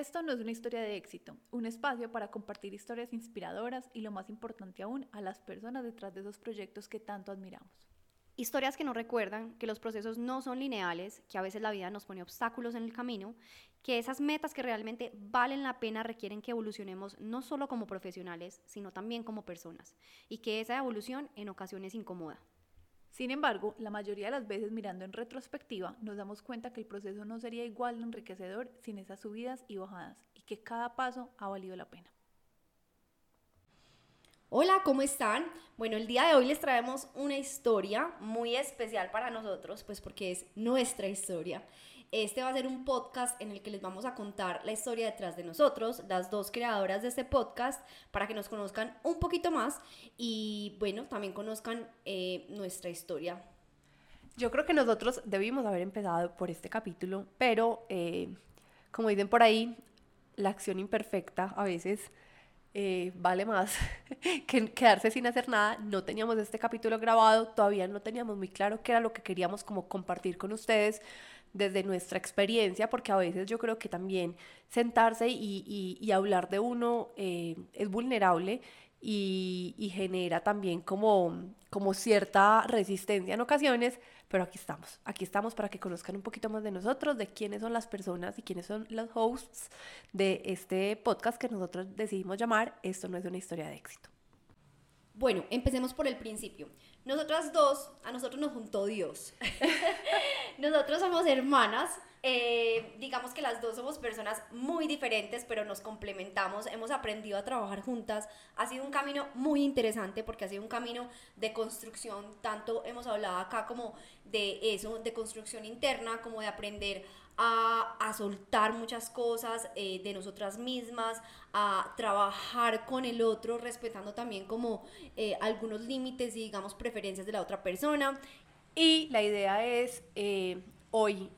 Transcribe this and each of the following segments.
Esto no es una historia de éxito, un espacio para compartir historias inspiradoras y lo más importante aún, a las personas detrás de esos proyectos que tanto admiramos. Historias que nos recuerdan que los procesos no son lineales, que a veces la vida nos pone obstáculos en el camino, que esas metas que realmente valen la pena requieren que evolucionemos no solo como profesionales, sino también como personas, y que esa evolución en ocasiones incomoda. Sin embargo, la mayoría de las veces mirando en retrospectiva nos damos cuenta que el proceso no sería igual de enriquecedor sin esas subidas y bajadas y que cada paso ha valido la pena. Hola, ¿cómo están? Bueno, el día de hoy les traemos una historia muy especial para nosotros, pues porque es nuestra historia. Este va a ser un podcast en el que les vamos a contar la historia detrás de nosotros, las dos creadoras de este podcast, para que nos conozcan un poquito más y bueno, también conozcan eh, nuestra historia. Yo creo que nosotros debimos haber empezado por este capítulo, pero eh, como dicen por ahí, la acción imperfecta a veces eh, vale más que quedarse sin hacer nada. No teníamos este capítulo grabado, todavía no teníamos muy claro qué era lo que queríamos como compartir con ustedes desde nuestra experiencia, porque a veces yo creo que también sentarse y, hablar de uno eh, es vulnerable y, genera también como, como cierta resistencia en ocasiones, pero aquí estamos, aquí estamos para que conozcan un poquito más de nosotros, de quiénes son las personas y quiénes son los hosts de este podcast que nosotros decidimos llamar Esto no es una historia de éxito. Bueno, empecemos por el principio. Nosotras dos, a nosotros nos juntó Dios. nosotros somos hermanas. Eh, digamos que las dos somos personas muy diferentes, pero nos complementamos. Hemos aprendido a trabajar juntas. Ha sido un camino muy interesante porque ha sido un camino de construcción. Tanto hemos hablado acá como de eso, de construcción interna, como de aprender a, soltar muchas cosas eh, de nosotras mismas, a trabajar con el otro, respetando también como eh, algunos límites y digamos preferencias de la otra persona. Y la idea es eh, hoy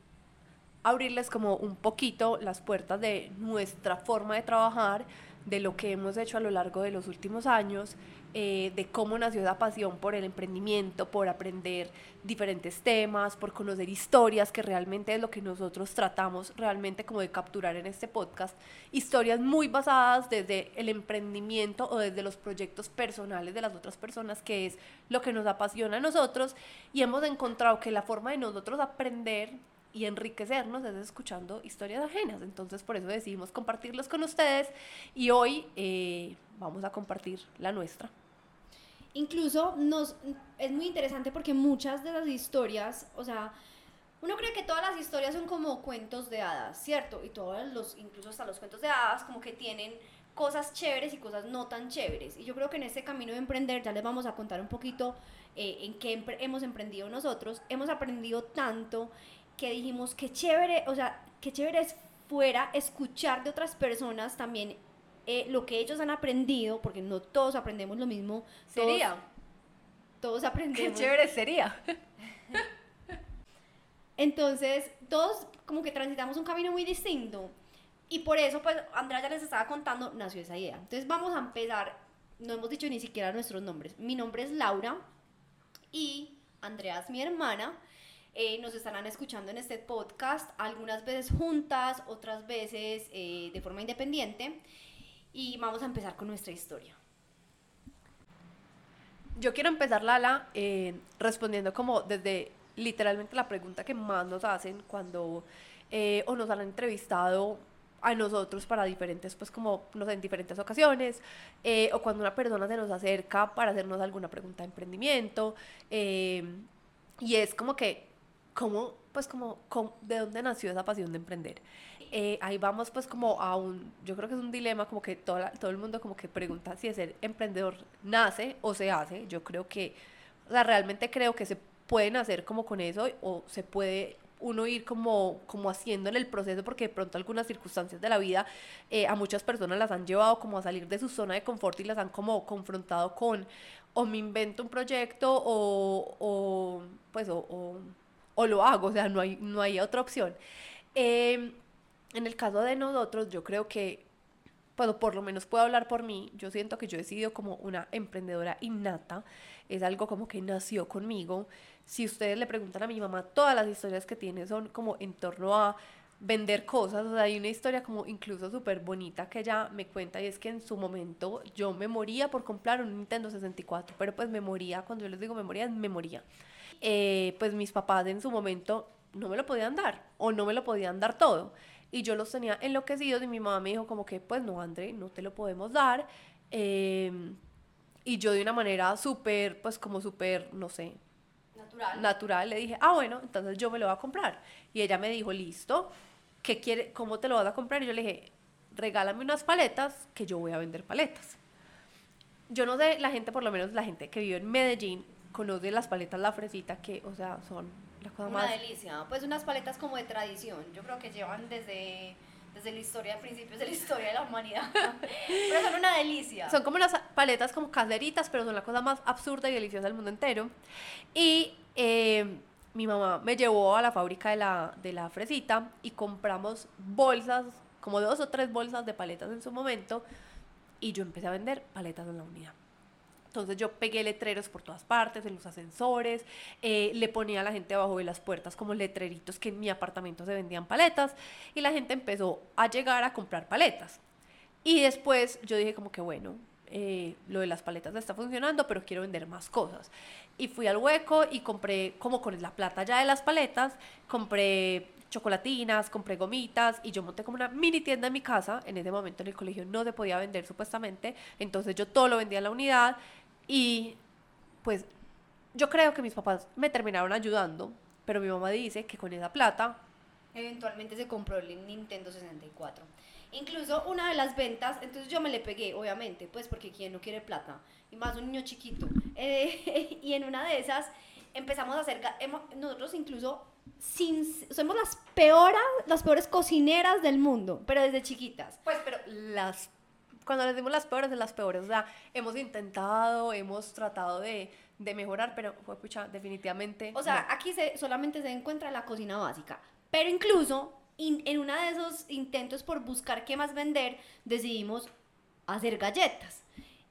abrirles como un poquito las puertas de nuestra forma de trabajar, de lo que hemos hecho a lo largo de los últimos años eh, de cómo nació esa pasión por el emprendimiento, por aprender diferentes temas, por conocer historias, que realmente es lo que nosotros tratamos realmente como de capturar en este podcast. Historias muy basadas desde el emprendimiento o desde los proyectos personales de las otras personas, que es lo que nos apasiona a nosotros. Y hemos encontrado que la forma de nosotros aprender y enriquecernos es escuchando historias ajenas. Entonces por eso decidimos compartirlos con ustedes y hoy eh, vamos a compartir la nuestra. Incluso nos, es muy interesante porque muchas de las historias, o sea, uno cree que todas las historias son como cuentos de hadas, ¿cierto? Y todos los, incluso hasta los cuentos de hadas, como que tienen cosas chéveres y cosas no tan chéveres. Y yo creo que en este camino de emprender ya les vamos a contar un poquito eh, en qué hemos emprendido nosotros. Hemos aprendido tanto que dijimos que chévere, o sea, qué chévere es fuera escuchar de otras personas también eh, lo que ellos han aprendido, porque no todos aprendemos lo mismo. Sería. Todos, aprendemos. Qué chévere sería. Entonces, todos como que transitamos un camino muy distinto. Y por eso, pues, Andrea ya les estaba contando, nació esa idea. Entonces, vamos a empezar. No hemos dicho ni siquiera nuestros nombres. Mi nombre es Laura y Andrea es mi hermana. Eh, nos estarán escuchando en este podcast, algunas veces juntas, otras veces eh, de forma independiente y vamos a empezar con nuestra historia. Yo quiero empezar, Lala, eh, respondiendo como desde literalmente la pregunta que más nos hacen cuando eh, o nos han entrevistado a nosotros para diferentes, pues como, no sé, en diferentes ocasiones, eh, o cuando una persona se nos acerca para hacernos alguna pregunta de emprendimiento, y es como que, ¿cómo, pues como, de dónde nació esa pasión de emprender? Eh, ahí vamos pues como a un, yo creo que es un dilema como que todo, todo el mundo como que pregunta si ser emprendedor nace o se hace. Yo creo que, o sea, realmente creo que se pueden hacer como con eso o se puede uno ir como, como haciendo en el proceso porque de pronto algunas circunstancias de la vida eh, a muchas personas las han llevado como a salir de su zona de confort y las han como confrontado con o me invento un proyecto o, o pues o, o, lo hago, o sea, no hay, no hay otra opción. Eh, en el caso de nosotros, yo creo que, bueno, por lo menos puedo hablar por mí, yo siento que yo he sido como una emprendedora innata, es algo como que nació conmigo. Si ustedes le preguntan a mi mamá, todas las historias que tiene son como en torno a vender cosas. O sea, hay una historia como incluso súper bonita que ella me cuenta y es que en su momento yo me moría por comprar un Nintendo 64, pero pues me moría, cuando yo les digo me moría, me moría. Eh, pues mis papás en su momento no me lo podían dar o no me lo podían dar todo. Y yo los tenía enloquecidos y mi mamá me dijo como que, pues no, André, no te lo podemos dar. Em, y yo de una manera súper, pues como súper, no sé, Natural. natural, le dije, ah, bueno, entonces yo me lo voy a comprar. Y ella me dijo, listo, ¿qué quiere, ¿cómo te lo vas a comprar? Y yo le dije, regálame unas paletas que yo voy a vender paletas. Yo no sé, la gente, por lo menos la gente que vive en Medellín, conoce las paletas La Fresita, que, o sea, son la cosa Una más... delicia. Pues unas paletas como de tradición. Yo creo que llevan desde, desde la historia, principios de la historia de la humanidad. Pero son una delicia. Son como unas paletas como caseritas, pero son la cosa más absurda y deliciosa del mundo entero. Y eh, mi mamá me llevó a la fábrica de la, de la fresita y compramos bolsas, como dos o tres bolsas de paletas en su momento. Y yo empecé a vender paletas en la unidad. Entonces yo pegué letreros por todas partes, en los ascensores, eh, le ponía a la gente abajo de las puertas como letreritos que en mi apartamento se vendían paletas y la gente empezó a llegar a comprar paletas. Y después yo dije como que bueno, eh, lo de las paletas está funcionando, pero quiero vender más cosas. Y fui al hueco y compré, como con la plata ya de las paletas, compré chocolatinas, compré gomitas y yo monté como una mini tienda en mi casa. En ese momento en el colegio no se podía vender supuestamente, entonces yo todo lo vendía en la unidad y pues yo creo que mis papás me terminaron ayudando, pero mi mamá dice que con esa plata Eventualmente se compró el Nintendo 64. Incluso una de las ventas, entonces yo me le pegué, obviamente, pues porque quien no quiere plata, y más un niño chiquito. Eh, y en una de esas empezamos a hacer, nosotros incluso sin, somos las peoras, las peores cocineras del mundo, pero desde chiquitas. Pues, pero las. Cuando les dimos las peores de las peores, o sea, hemos intentado, hemos tratado de, de mejorar, pero fue pucha, definitivamente. O sea, no. aquí se, solamente se encuentra la cocina básica. Pero incluso in- en uno de esos intentos por buscar qué más vender, decidimos hacer galletas.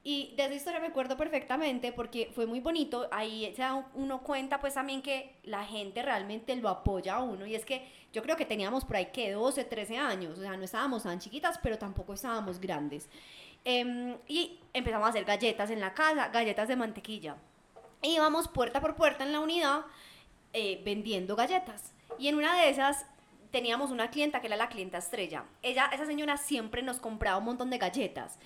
Y de esa historia me acuerdo perfectamente porque fue muy bonito. Ahí se da uno cuenta pues también que la gente realmente lo apoya a uno. Y es que yo creo que teníamos por ahí que 12, 13 años. O sea, no estábamos tan chiquitas, pero tampoco estábamos grandes. Em, y empezamos a hacer galletas en la casa, galletas de mantequilla. E íbamos puerta por puerta en la unidad eh, vendiendo galletas. Y en una de esas teníamos una clienta que era la clienta estrella. Ella, esa señora siempre nos compraba un montón de galletas.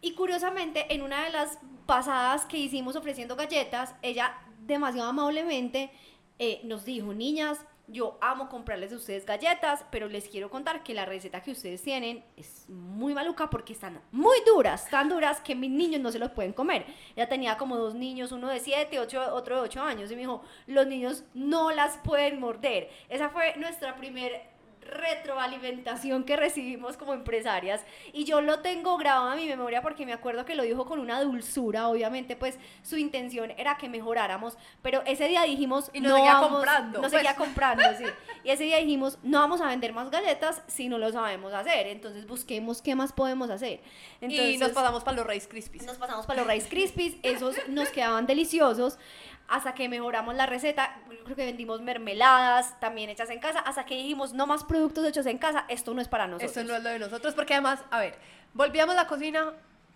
Y curiosamente, en una de las pasadas que hicimos ofreciendo galletas, ella demasiado amablemente eh, nos dijo, niñas, yo amo comprarles a ustedes galletas, pero les quiero contar que la receta que ustedes tienen es muy maluca porque están muy duras, tan duras que mis niños no se los pueden comer. Ella tenía como dos niños, uno de 7, ocho, otro de 8 años, y me dijo, los niños no las pueden morder. Esa fue nuestra primer retroalimentación que recibimos como empresarias y yo lo tengo grabado en mi memoria porque me acuerdo que lo dijo con una dulzura, obviamente pues su intención era que mejoráramos, pero ese día dijimos Y nos seguía vamos- comprando, pues. seguía comprando, sí. Y ese día dijimos, no vamos a vender más galletas si no lo sabemos hacer, entonces busquemos qué más podemos hacer. Entonces, y nos pasamos para los Rice Krispies. nos pasamos para los Rice Krispies, esos nos quedaban deliciosos hasta que mejoramos la receta, creo que vendimos mermeladas también hechas en casa, hasta que dijimos no más productos hechos en casa, esto no es para nosotros. Eso no es lo de nosotros, porque además, a ver, volvíamos a la cocina,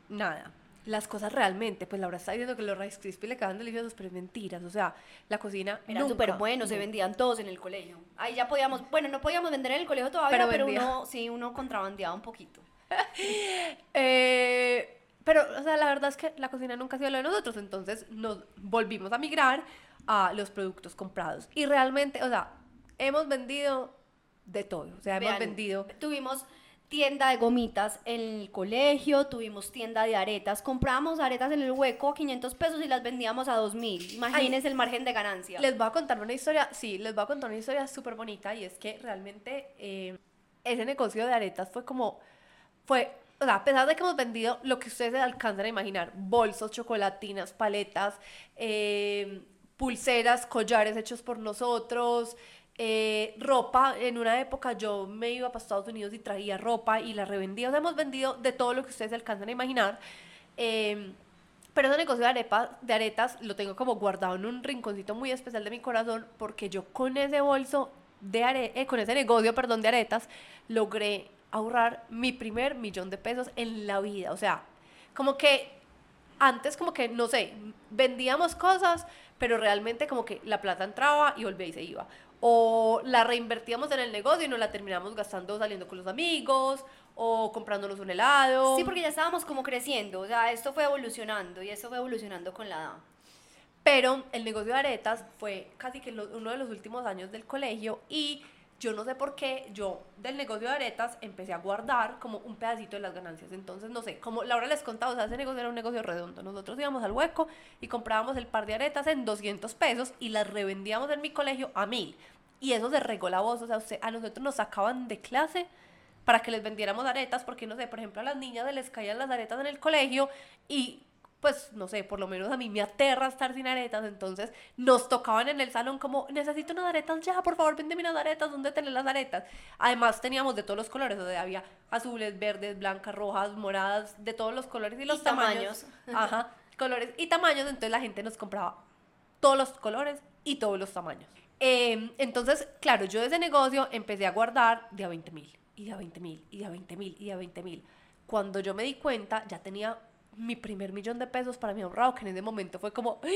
nada. Las cosas realmente, pues Laura está diciendo que los Rice Krispies le quedan deliciosos, pero es mentiras. O sea, la cocina. Nunca- súper buenos, se vendían todos en el colegio. Ahí ya podíamos, bueno, no podíamos vender en el colegio todavía, Pero pero, uno, sí, uno contrabandeaba un poquito. Eh, pero, o sea, la verdad es que la cocina nunca ha sido lo de nosotros, entonces nos volvimos a migrar a los productos comprados. Y realmente, o sea, hemos vendido de todo. O sea, hemos vendido. Tuvimos tienda de gomitas en el colegio, tuvimos tienda de aretas, comprábamos aretas en el hueco a 500 pesos y las vendíamos a 2000. Imagínense el margen de ganancia. Les voy a contar una historia, sí, les voy a contar una historia súper bonita y es que realmente eh, ese negocio de aretas fue como, fue, o sea, a pesar de que hemos vendido lo que ustedes se alcanzan a imaginar, bolsos, chocolatinas, paletas, eh, pulseras, collares hechos por nosotros, eh, ropa, en una época yo me iba para Estados Unidos y traía ropa y la revendía, o sea, hemos vendido de todo lo que ustedes se alcanzan a imaginar. Eh, pero ese negocio de, arepa, de aretas lo tengo como guardado en un rinconcito muy especial de mi corazón porque yo con ese bolso de are con ese negocio, perdón, de aretas, logré ahorrar mi primer millón de pesos en la vida. O sea, como que antes como que, no sé, vendíamos cosas, pero realmente como que la plata entraba y volvía y se iba. O la reinvertíamos en el negocio y nos la terminamos gastando saliendo con los amigos o comprándonos un helado. Sí, porque ya estábamos como creciendo, o sea, esto fue evolucionando y esto fue evolucionando con la edad. Pero el negocio de aretas fue casi que uno de los últimos años del colegio y yo no sé por qué, yo del negocio de aretas empecé a guardar como un pedacito de las ganancias. Entonces, no sé, como Laura les contaba, o sea, ese negocio era un negocio redondo. Nosotros íbamos al hueco y comprábamos el par de aretas en 200 pesos y las revendíamos en mi colegio a mil. Y eso se regó la voz, o sea, a nosotros nos sacaban de clase para que les vendiéramos aretas, porque no sé, por ejemplo, a las niñas les caían las aretas en el colegio y pues no sé, por lo menos a mí me aterra estar sin aretas, entonces nos tocaban en el salón como, necesito unas aretas ya, por favor, véndeme unas aretas, ¿dónde tenés las aretas? Además teníamos de todos los colores, o sea, había azules, verdes, blancas, rojas, moradas, de todos los colores y los tamaños. Ajá, colores y tamaños, entonces la gente nos compraba todos los colores y todos los tamaños. Em, entonces, claro, yo de ese negocio empecé a guardar de a 20 mil, y de a 20 mil, y de a 20 mil, y de a 20 mil. Cuando yo me di cuenta, ya tenía mi primer millón de pesos para mi ahorrado, que en ese momento fue como, ¡Ah!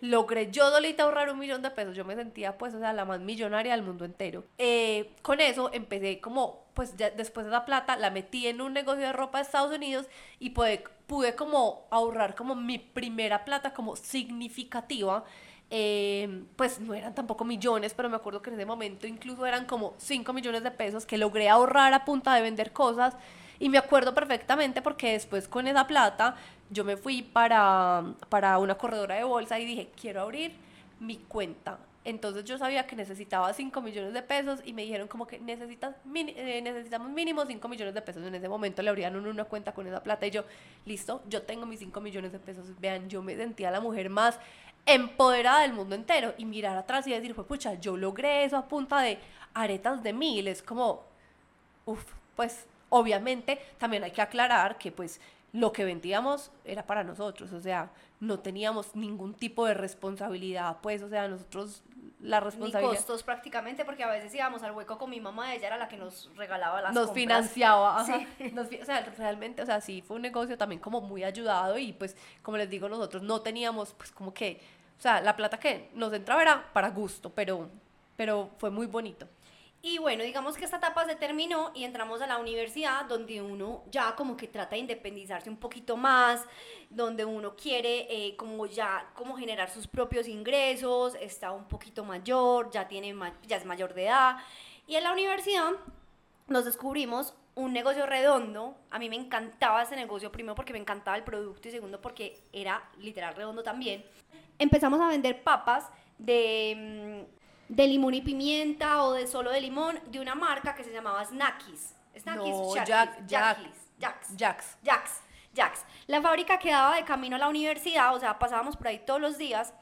logré yo solita ahorrar un millón de pesos, yo me sentía pues, o sea, la más millonaria del mundo entero. Eh, con eso empecé como, pues ya después de esa plata, la metí en un negocio de ropa de Estados Unidos y pude, pude como ahorrar como mi primera plata como significativa. Eh, pues no eran tampoco millones, pero me acuerdo que en ese momento incluso eran como 5 millones de pesos que logré ahorrar a punta de vender cosas y me acuerdo perfectamente porque después con esa plata yo me fui para, para una corredora de bolsa y dije, quiero abrir mi cuenta. Entonces yo sabía que necesitaba 5 millones de pesos y me dijeron como que necesitas eh, necesitamos mínimo 5 millones de pesos. En ese momento le abrieron una cuenta con esa plata y yo, listo, yo tengo mis 5 millones de pesos. Vean, yo me sentía la mujer más empoderada del mundo entero y mirar atrás y decir, pucha, yo logré eso a punta de aretas de mil. Es como, uff, pues Obviamente, también hay que aclarar que pues lo que vendíamos era para nosotros, o sea, no teníamos ningún tipo de responsabilidad, pues, o sea, nosotros la responsabilidad... Ni costos prácticamente, porque a veces íbamos al hueco con mi mamá, ella era la que nos regalaba las Nos financiaba, sí. o sea, realmente, o sea, sí, fue un negocio también como muy ayudado y pues, como les digo, nosotros no teníamos, pues, como que, o sea, la plata que nos entraba era para gusto, pero, pero fue muy bonito. Y bueno, digamos que esta etapa se terminó y entramos a la universidad donde uno ya como que trata de independizarse un poquito más, donde uno quiere eh, como ya como generar sus propios ingresos, está un poquito mayor, ya, tiene, ya es mayor de edad. Y en la universidad nos descubrimos un negocio redondo. A mí me encantaba ese negocio, primero porque me encantaba el producto y segundo porque era literal redondo también. Empezamos a vender papas de mm, de limón y pimienta o de solo de limón de una marca que se llamaba Snackies. Snackies, no, Jack, Jack, Jacks, Jacks, Jacks, Jacks. La fábrica quedaba de camino a la universidad, o sea, pasábamos por ahí todos los días,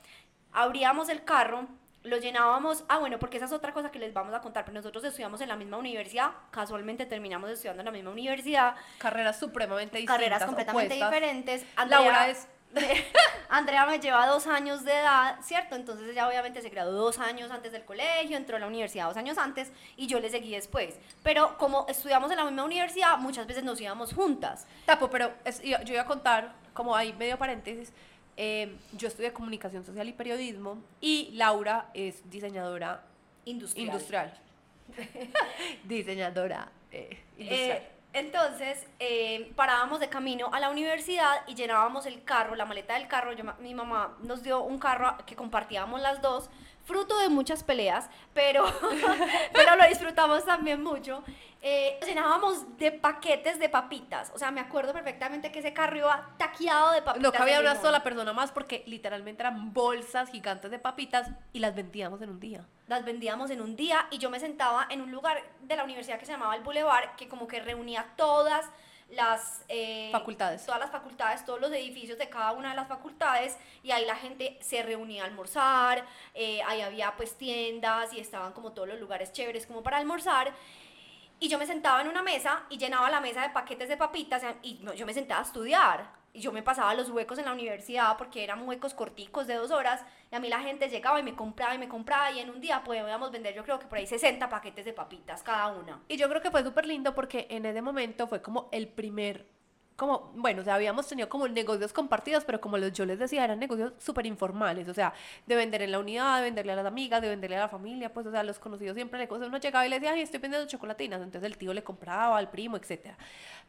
abríamos el carro, lo llenábamos, ah bueno, porque esa es otra cosa que les vamos a contar, pero nosotros estudiamos en la misma universidad, casualmente terminamos estudiando en la misma universidad. Carreras supremamente distintas. Carreras completamente diferentes. Laura es Andrea me lleva dos años de edad, ¿cierto? Entonces ella obviamente se graduó dos años antes del colegio, entró a la universidad dos años antes y yo le seguí después. Pero como estudiamos en la misma universidad, muchas veces nos íbamos juntas. Tapo, pero yo, iba a contar, como hay medio paréntesis, eh, yo estudié comunicación social y periodismo y Laura es diseñadora industrial. industrial. diseñadora eh, industrial. Eh, entonces, eh, parábamos de camino a la universidad y llenábamos el carro, la maleta del carro. Yo, mi mamá nos dio un carro que compartíamos las dos fruto de muchas peleas, pero, pero lo disfrutamos también mucho. Eh, llenábamos de paquetes de papitas. O sea, me acuerdo perfectamente que ese carro iba taqueado de papitas. No cabía una sola persona más porque literalmente eran bolsas gigantes de papitas y las vendíamos en un día. Las vendíamos en un día y yo me sentaba en un lugar de la universidad que se llamaba el Boulevard, que como que reunía todas las eh, facultades. Todas las facultades, todos los edificios de cada una de las facultades y ahí la gente se reunía a almorzar, eh, ahí había pues tiendas y estaban como todos los lugares chéveres como para almorzar. Y yo me sentaba en una mesa y llenaba la mesa de paquetes de papitas y yo me sentaba a estudiar. y yo me pasaba los huecos en la universidad porque eran huecos corticos de dos horas y a mí la gente llegaba y me compraba y me compraba y en un día podíamos vender yo creo que por ahí 60 paquetes de papitas cada una. Y yo creo que fue súper lindo porque en ese momento fue como el primer como, bueno, o sea, habíamos tenido como negocios compartidos, pero como los, yo les decía, eran negocios súper informales, o sea, de vender en la unidad, de venderle a las amigas, de venderle a la familia, pues, o sea, los conocidos siempre, le, uno llegaba y le decía, ay, estoy vendiendo chocolatinas, entonces el tío le compraba al primo, etcétera.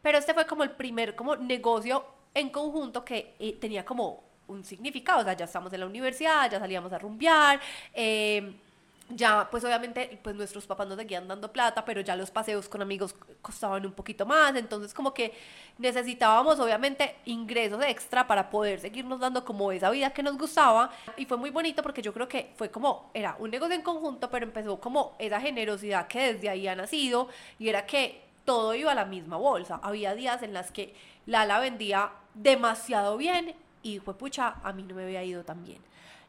Pero este fue como el primer, como negocio en conjunto que eh, tenía como un significado, o sea, ya estamos en la universidad, ya salíamos a rumbear, eh, ya pues obviamente pues nuestros papás nos seguían dando plata, pero ya los paseos con amigos costaban un poquito más, entonces como que necesitábamos obviamente ingresos extra para poder seguirnos dando como esa vida que nos gustaba. Y fue muy bonito porque yo creo que fue como, era un negocio en conjunto, pero empezó como esa generosidad que desde ahí ha nacido y era que todo iba a la misma bolsa, había días en las que Lala vendía demasiado bien y fue pucha, a mí no me había ido tan bien.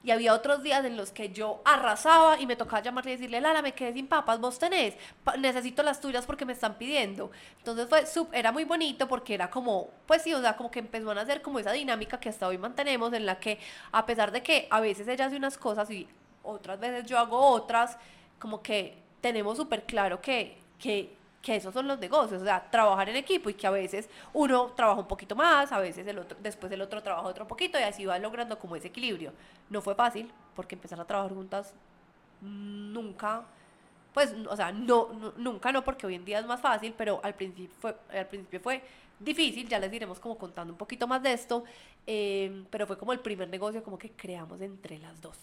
Y había otros días en los que yo arrasaba y me tocaba llamarle y decirle, Lala, me quedé sin papas, vos tenés, necesito las tuyas porque me están pidiendo. Entonces fue, era muy bonito porque era como, pues sí, o sea, como que empezó a hacer como esa dinámica que hasta hoy mantenemos en la que a pesar de que a veces ella hace unas cosas y otras veces yo hago otras, como que tenemos súper claro que, que que esos son los negocios, o sea, trabajar en equipo y que a veces uno trabaja un poquito más, a veces el otro, después el otro trabaja otro poquito y así va logrando como ese equilibrio. No fue fácil, porque empezar a trabajar juntas nunca, pues, o sea, no, nunca no, porque hoy en día es más fácil, pero al principio fue, al principio fue difícil, ya les diremos como contando un poquito más de esto, eh, pero fue como el primer negocio como que creamos entre las dos.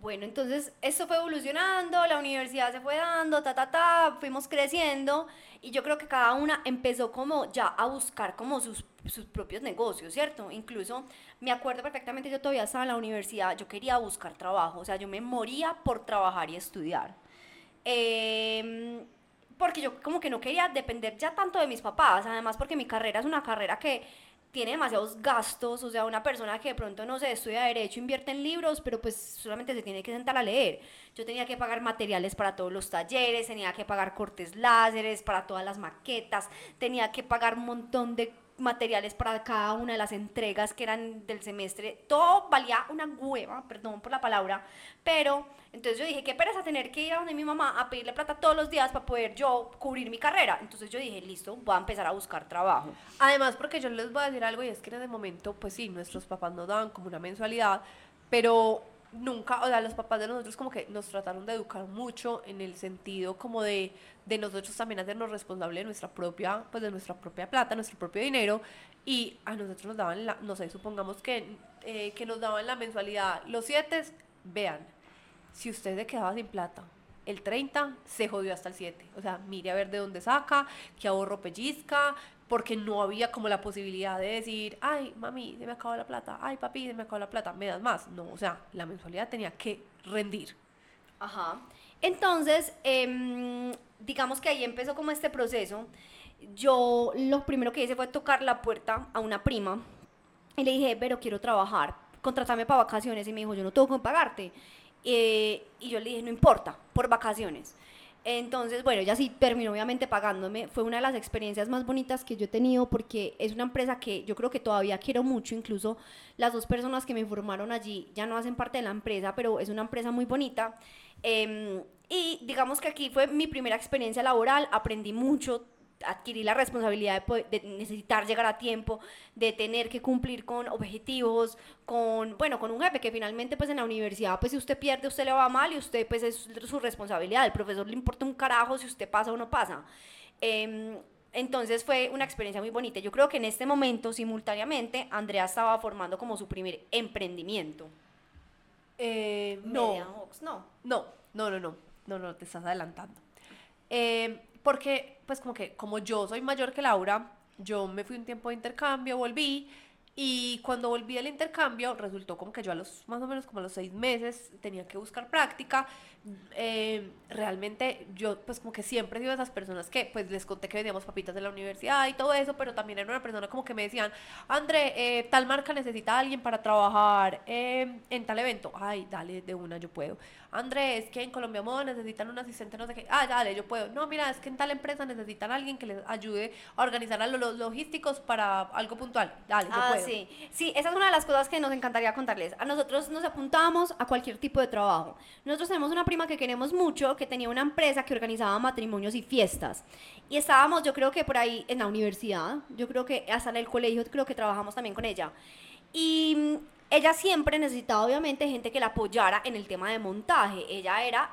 Bueno, entonces esto fue evolucionando, la universidad se fue dando, ta, ta, ta, fuimos creciendo y yo creo que cada una empezó como ya a buscar como sus, sus propios negocios, ¿cierto? Incluso me acuerdo perfectamente, yo todavía estaba en la universidad, yo quería buscar trabajo, o sea, yo me moría por trabajar y estudiar. Em, porque yo como que no quería depender ya tanto de mis papás, además porque mi carrera es una carrera que tiene demasiados gastos, o sea, una persona que de pronto, no sé, estudia derecho, invierte en libros, pero pues solamente se tiene que sentar a leer. Yo tenía que pagar materiales para todos los talleres, tenía que pagar cortes láseres para todas las maquetas, tenía que pagar un montón de materiales para cada una de las entregas que eran del semestre. Todo valía una hueva, perdón por la palabra, pero entonces yo dije, qué pereza tener que ir a donde mi mamá a pedirle plata todos los días para poder yo cubrir mi carrera. Entonces yo dije, listo, voy a empezar a buscar trabajo. Además, porque yo les voy a decir algo y es que en ese momento, pues sí, nuestros papás nos daban como una mensualidad, pero nunca, o sea, los papás de nosotros como que nos trataron de educar mucho en el sentido como de, de nosotros también hacernos responsables de nuestra propia, pues de nuestra propia plata, nuestro propio dinero, y a nosotros nos daban la, no sé, supongamos que, eh, que nos daban la mensualidad los siete, vean, si usted se quedaba sin plata, el 30 se jodió hasta el 7. O sea, mire a ver de dónde saca, qué ahorro pellizca, porque no había como la posibilidad de decir, ay, mami, se me acabó la plata, ay, papi, se me acabó la plata, me das más. No, o sea, la mensualidad tenía que rendir. Ajá. Entonces, em, digamos que ahí empezó como este proceso. Yo lo primero que hice fue tocar la puerta a una prima y le dije, pero quiero trabajar, contratame para vacaciones. Y me dijo, yo no tengo que pagarte. Eh, y yo le dije, no importa, por vacaciones. Entonces, bueno, ella sí terminó obviamente pagándome. Fue una de las experiencias más bonitas que yo he tenido porque es una empresa que yo creo que todavía quiero mucho. Incluso las dos personas que me formaron allí ya no hacen parte de la empresa, pero es una empresa muy bonita. Em, y digamos que aquí fue mi primera experiencia laboral, aprendí mucho, adquirir la responsabilidad de, necesitar llegar a tiempo, de tener que cumplir con objetivos, con, bueno, con un jefe que finalmente pues en la universidad pues si usted pierde usted le va mal y usted pues es su responsabilidad, el profesor le importa un carajo si usted pasa o no pasa. Em, entonces fue una experiencia muy bonita. Yo creo que en este momento, simultáneamente, Andrea estaba formando como su primer emprendimiento. Eh, no. no. No, no, no, no, no, no, te estás adelantando. Eh, porque, pues como que, como yo soy mayor que Laura, yo me fui un tiempo de intercambio, volví Y cuando volví del intercambio, resultó como que yo a los más o menos como a los seis meses tenía que buscar práctica. Eh, realmente yo pues como que siempre he sido de esas personas que pues les conté que vendíamos papitas de la universidad y todo eso, pero también era una persona como que me decían, André, eh, tal marca necesita a alguien para trabajar eh, en tal evento. Ay, dale, de una, yo puedo. André, es que en Colombia Moda necesitan un asistente, no sé qué. Ah, dale, yo puedo. No, mira, es que en tal empresa necesitan a alguien que les ayude a organizar a los logísticos para algo puntual. Dale, yo Ah, puedo. sí. Sí, esa es una de las cosas que nos encantaría contarles. A nosotros nos apuntamos a cualquier tipo de trabajo. Nosotros tenemos una prima que queremos mucho, que tenía una empresa que organizaba matrimonios y fiestas. Y estábamos, yo creo que por ahí en la universidad, yo creo que hasta en el colegio, creo que trabajamos también con ella. Y mm, ella siempre necesitaba, obviamente, gente que la apoyara en el tema de montaje. Ella era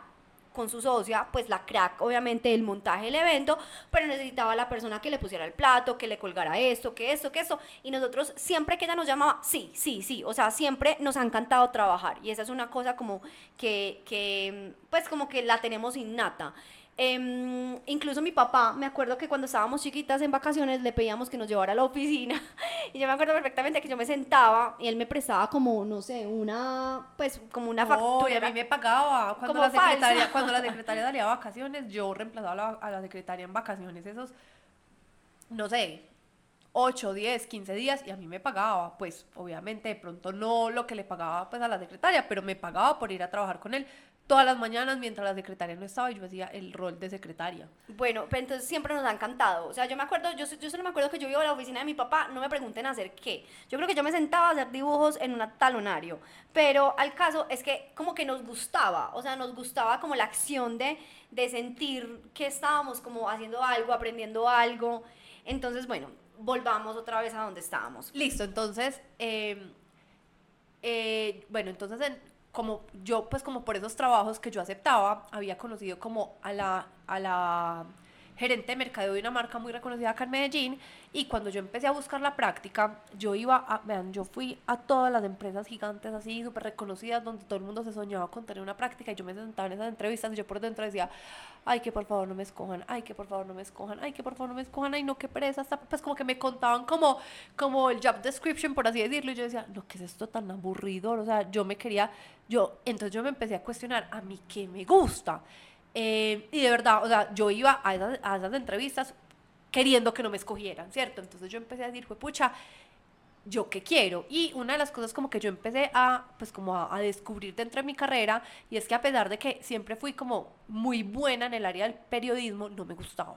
con su socia, pues la crack, obviamente, del montaje del evento, pero necesitaba la persona que le pusiera el plato, que le colgara esto, que esto, que esto. Y nosotros, siempre que ella nos llamaba, sí, sí, sí, o sea, siempre nos ha encantado trabajar. Y esa es una cosa como que, que pues como que la tenemos innata. Em, incluso mi papá, me acuerdo que cuando estábamos chiquitas en vacaciones le pedíamos que nos llevara a la oficina y yo me acuerdo perfectamente que yo me sentaba y él me prestaba como, no sé, una, pues como una factura. y a mí me pagaba. Cuando Como la, secretaria, falsa. cuando la secretaria salía a vacaciones, yo reemplazaba a la, a la secretaria en vacaciones esos, no sé, 8, 10, 15 días y a mí me pagaba. Pues obviamente de pronto no lo que le pagaba pues a la secretaria, pero me pagaba por ir a trabajar con él todas las mañanas mientras la secretaria no estaba y yo hacía el rol de secretaria. Bueno, pero entonces siempre nos ha encantado. O sea, yo me acuerdo, yo, yo solo me acuerdo que yo iba a la oficina de mi papá, no me pregunten hacer qué. Yo creo que yo me sentaba a hacer dibujos en un talonario. Pero al caso es que como que nos gustaba, o sea, nos gustaba como la acción de, de sentir que estábamos como haciendo algo, aprendiendo algo. Entonces, bueno, volvamos otra vez a donde estábamos. Listo, entonces, eh, eh, bueno, entonces en- como yo, pues como por esos trabajos que yo aceptaba, había conocido como a la, a la gerente de mercadeo de una marca muy reconocida acá en Medellín y cuando yo empecé a buscar la práctica, yo iba a, vean, yo fui a todas las empresas gigantes así, súper reconocidas, donde todo el mundo se soñaba con tener una práctica y yo me sentaba en esas entrevistas y yo por dentro decía, ay, que por favor no me escojan, ay, que por favor no me escojan, ay, que por favor no me escojan, ay, no, qué pereza, hasta, pues como que me contaban como, como el job description, por así decirlo, y yo decía, no, ¿qué es esto tan aburridor? O sea, yo me quería, yo, entonces yo me empecé a cuestionar, a mí qué me gusta. Eh, y de verdad, o sea, yo iba a esas, a esas entrevistas queriendo que no me escogieran, ¿cierto? Entonces yo empecé a decir, fue pucha, yo qué quiero. Y una de las cosas como que yo empecé a, pues como a, a descubrir dentro de mi carrera, y es que a pesar de que siempre fui como muy buena en el área del periodismo, no me gustaba.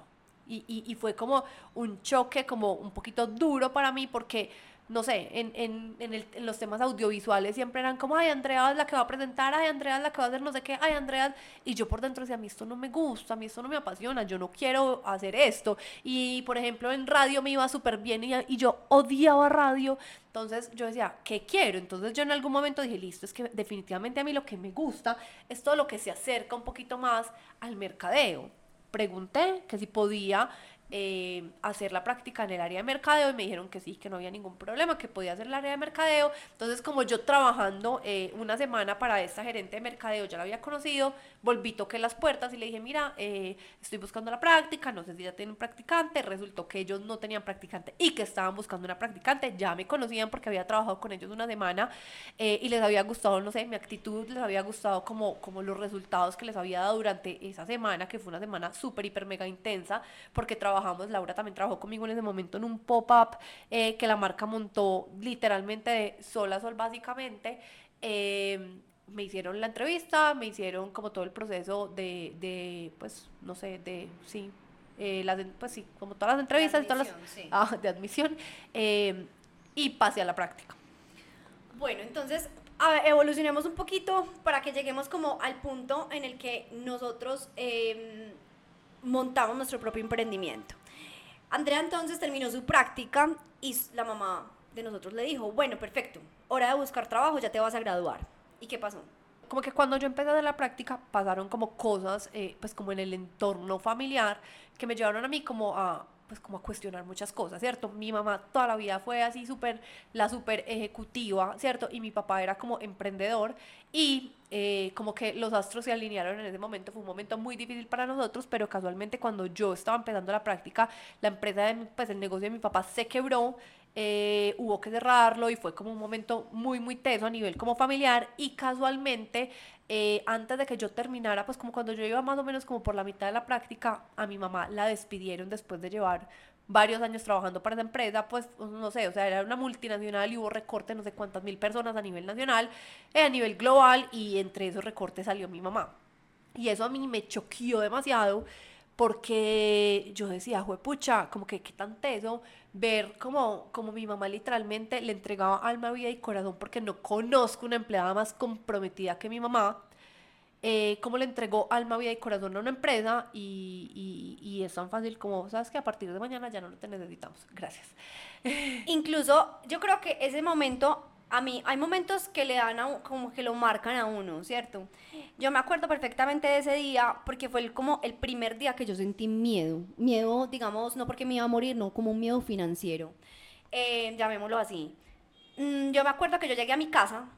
Y, y, y fue como un choque como un poquito duro para mí porque, no sé, en, en, en, los temas audiovisuales siempre eran como, ay, Andrea es la que va a presentar, ay, Andrea es la que va a hacer no sé qué, ay, Andrea. Y yo por dentro decía, a mí esto no me gusta, a mí esto no me apasiona, yo no quiero hacer esto. Y, por ejemplo, en radio me iba súper bien y, y yo odiaba radio. Entonces yo decía, ¿qué quiero? Entonces yo en algún momento dije, listo, es que definitivamente a mí lo que me gusta es todo lo que se acerca un poquito más al mercadeo pregunté que si podía eh, hacer la práctica en el área de mercadeo y me dijeron que sí, que no había ningún problema, que podía hacer el área de mercadeo. Entonces, como yo trabajando eh, una semana para esta gerente de mercadeo, ya la había conocido, volví, toqué las puertas y le dije, mira, eh, estoy buscando la práctica, no sé si ya tienen practicante. Resultó que ellos no tenían practicante y que estaban buscando una practicante. Ya me conocían porque había trabajado con ellos una semana y les había gustado, no sé, mi actitud, les había gustado como, como los resultados que les había dado durante esa semana, que fue una semana súper, hiper, mega intensa, porque trabajamos, Laura también trabajó conmigo en ese momento en un pop-up eh, que la marca montó literalmente de sol a sol básicamente. Eh, me hicieron la entrevista, me hicieron como todo el proceso de, de pues, no sé, de, sí, eh, las, pues sí, como todas las entrevistas y todas las, admisión, sí. ah, de admisión, eh, y pasé a la práctica. Bueno, entonces a evolucionemos un poquito para que lleguemos como al punto en el que nosotros eh, montamos nuestro propio emprendimiento. Andrea entonces terminó su práctica y la mamá de nosotros le dijo, bueno, perfecto, hora de buscar trabajo, ya te vas a graduar. ¿Y qué pasó? como que cuando yo empecé a la práctica pasaron como cosas, eh, pues como en el entorno familiar, que me llevaron a mí como a, pues como a cuestionar muchas cosas, ¿cierto? Mi mamá toda la vida fue así súper, la súper ejecutiva, ¿cierto? Y mi papá era como emprendedor y eh, como que los astros se alinearon en ese momento, fue un momento muy difícil para nosotros, pero casualmente cuando yo estaba empezando la práctica, la empresa, de, pues el negocio de mi papá se quebró eh, hubo que cerrarlo y fue como un momento muy, muy teso a nivel como familiar y casualmente eh, antes de que yo terminara, pues como cuando yo iba más o menos como por la mitad de la práctica, a mi mamá la despidieron después de llevar varios años trabajando para esa empresa, pues no sé, o sea, era una multinacional y hubo recorte no sé cuántas mil personas a nivel nacional, eh, a nivel global y entre esos recortes salió mi mamá. Y eso a mí me choqueó demasiado porque yo decía, pucha, como que qué tan teso ver como, como mi mamá literalmente le entregaba alma, vida y corazón porque no conozco una empleada más comprometida que mi mamá, eh, como le entregó alma, vida y corazón a una empresa y, y, y es tan fácil como, sabes que a partir de mañana ya no te necesitamos. Gracias. Incluso yo creo que ese momento a mí hay momentos que le dan como que lo marcan a uno, ¿cierto? Yo me acuerdo perfectamente de ese día porque fue como el primer día que yo sentí miedo. Miedo, digamos, no porque me iba a morir, no, como un miedo financiero. Eh, llamémoslo así. Mm, yo me acuerdo que yo llegué a mi casa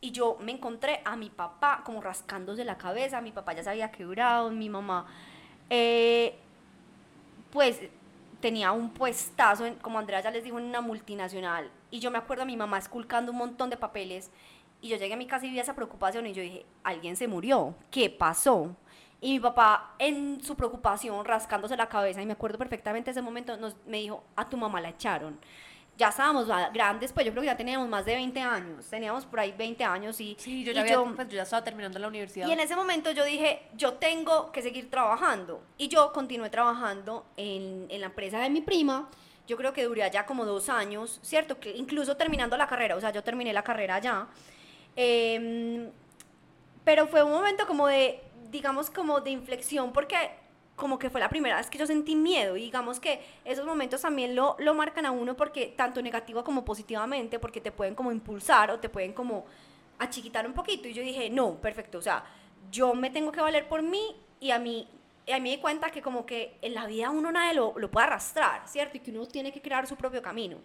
y yo me encontré a mi papá como rascándose la cabeza. Mi papá ya se había quebrado, mi mamá. Eh, pues tenía un puestazo, como Andrea ya les dijo, en una multinacional. Y yo me acuerdo a mi mamá esculcando un montón de papeles. Y yo llegué a mi casa y vi esa preocupación y yo dije, alguien se murió, ¿qué pasó? Y mi papá, en su preocupación, rascándose la cabeza, y me acuerdo perfectamente ese momento, nos, me dijo, a tu mamá la echaron ya estábamos grandes, pues yo creo que ya teníamos más de 20 años, teníamos por ahí 20 años y, sí, yo, ya yo, pues, yo ya estaba terminando la universidad. Y en ese momento yo dije, yo tengo que seguir trabajando y yo continué trabajando en, en la empresa de mi prima, yo creo que duré ya como dos años, ¿cierto? Que incluso terminando la carrera, o sea, yo terminé la carrera ya, em, pero fue un momento como de, digamos, como de inflexión porque como que fue la primera vez que yo sentí miedo y digamos que esos momentos también lo, lo marcan a uno porque tanto negativo como positivamente, porque te pueden como impulsar o te pueden como achiquitar un poquito y yo dije, no, perfecto, o sea, yo me tengo que valer por mí y a mí, a mí me di cuenta que como que en la vida uno nadie lo, lo puede arrastrar, ¿cierto? Y que uno tiene que crear su propio camino.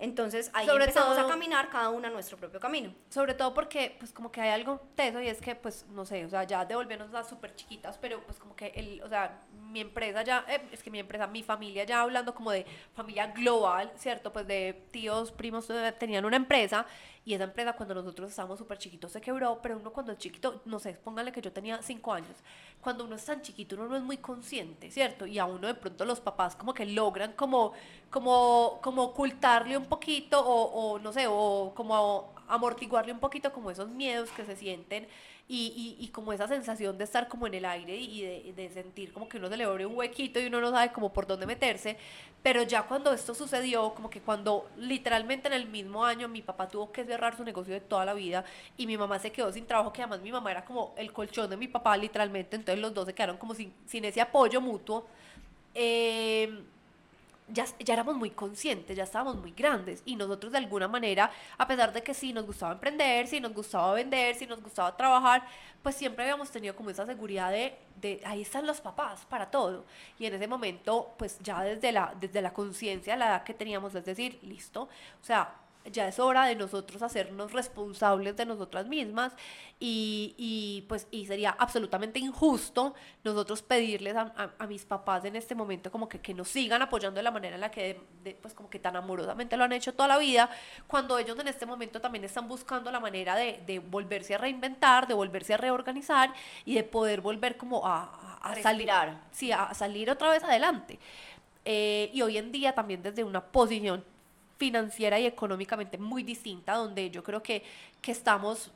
Entonces ahí empezamos a caminar cada uno a nuestro propio camino. Sobre todo porque pues como que hay algo teso y es que pues no sé, o sea, ya devolvernos las súper chiquitas, pero pues como que el, o sea, mi empresa ya, eh, es que mi empresa, mi familia ya hablando como de familia global, ¿cierto? Pues de tíos, primos eh, tenían una empresa y esa empresa cuando nosotros estábamos súper chiquitos se quebró, pero uno cuando es chiquito, no sé, póngale que yo tenía cinco años, cuando uno es tan chiquito uno no es muy consciente, ¿cierto? Y a uno de pronto los papás como que logran como, como, como ocultarle un poquito o, o no sé, o como amortiguarle un poquito como esos miedos que se sienten y, y, como esa sensación de estar como en el aire y de, de, sentir como que uno se le abre un huequito y uno no sabe como por dónde meterse, pero ya cuando esto sucedió, como que cuando literalmente en el mismo año mi papá tuvo que cerrar su negocio de toda la vida y mi mamá se quedó sin trabajo, que además mi mamá era como el colchón de mi papá literalmente, entonces los dos se quedaron como sin, sin ese apoyo mutuo. Eh, ya, éramos muy conscientes, ya estábamos muy grandes y nosotros de alguna manera, a pesar de que sí nos gustaba emprender, sí nos gustaba vender, sí nos gustaba trabajar, pues siempre habíamos tenido como esa seguridad de, de ahí están los papás para todo. Y en ese momento, pues ya desde la, desde la conciencia, la edad que teníamos, es decir, listo, o sea, ya es hora de nosotros hacernos responsables de nosotras mismas y, y pues y sería absolutamente injusto nosotros pedirles a, a, mis papás en este momento como que, que nos sigan apoyando de la manera en la que pues como que tan amorosamente lo han hecho toda la vida cuando ellos en este momento también están buscando la manera de, de volverse a reinventar de volverse a reorganizar y de poder volver como a, a, salir sí, a salir otra vez adelante. Eh, y hoy en día también desde una posición financiera y económicamente muy distinta, donde yo creo que, que estamos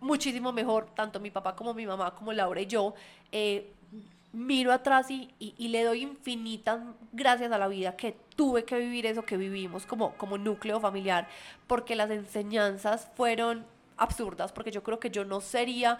muchísimo mejor, tanto mi papá como mi mamá, como Laura y yo. Eh, miro atrás y, y, le doy infinitas gracias a la vida que tuve que vivir eso que vivimos como, como núcleo familiar, porque las enseñanzas fueron absurdas, porque yo creo que yo no sería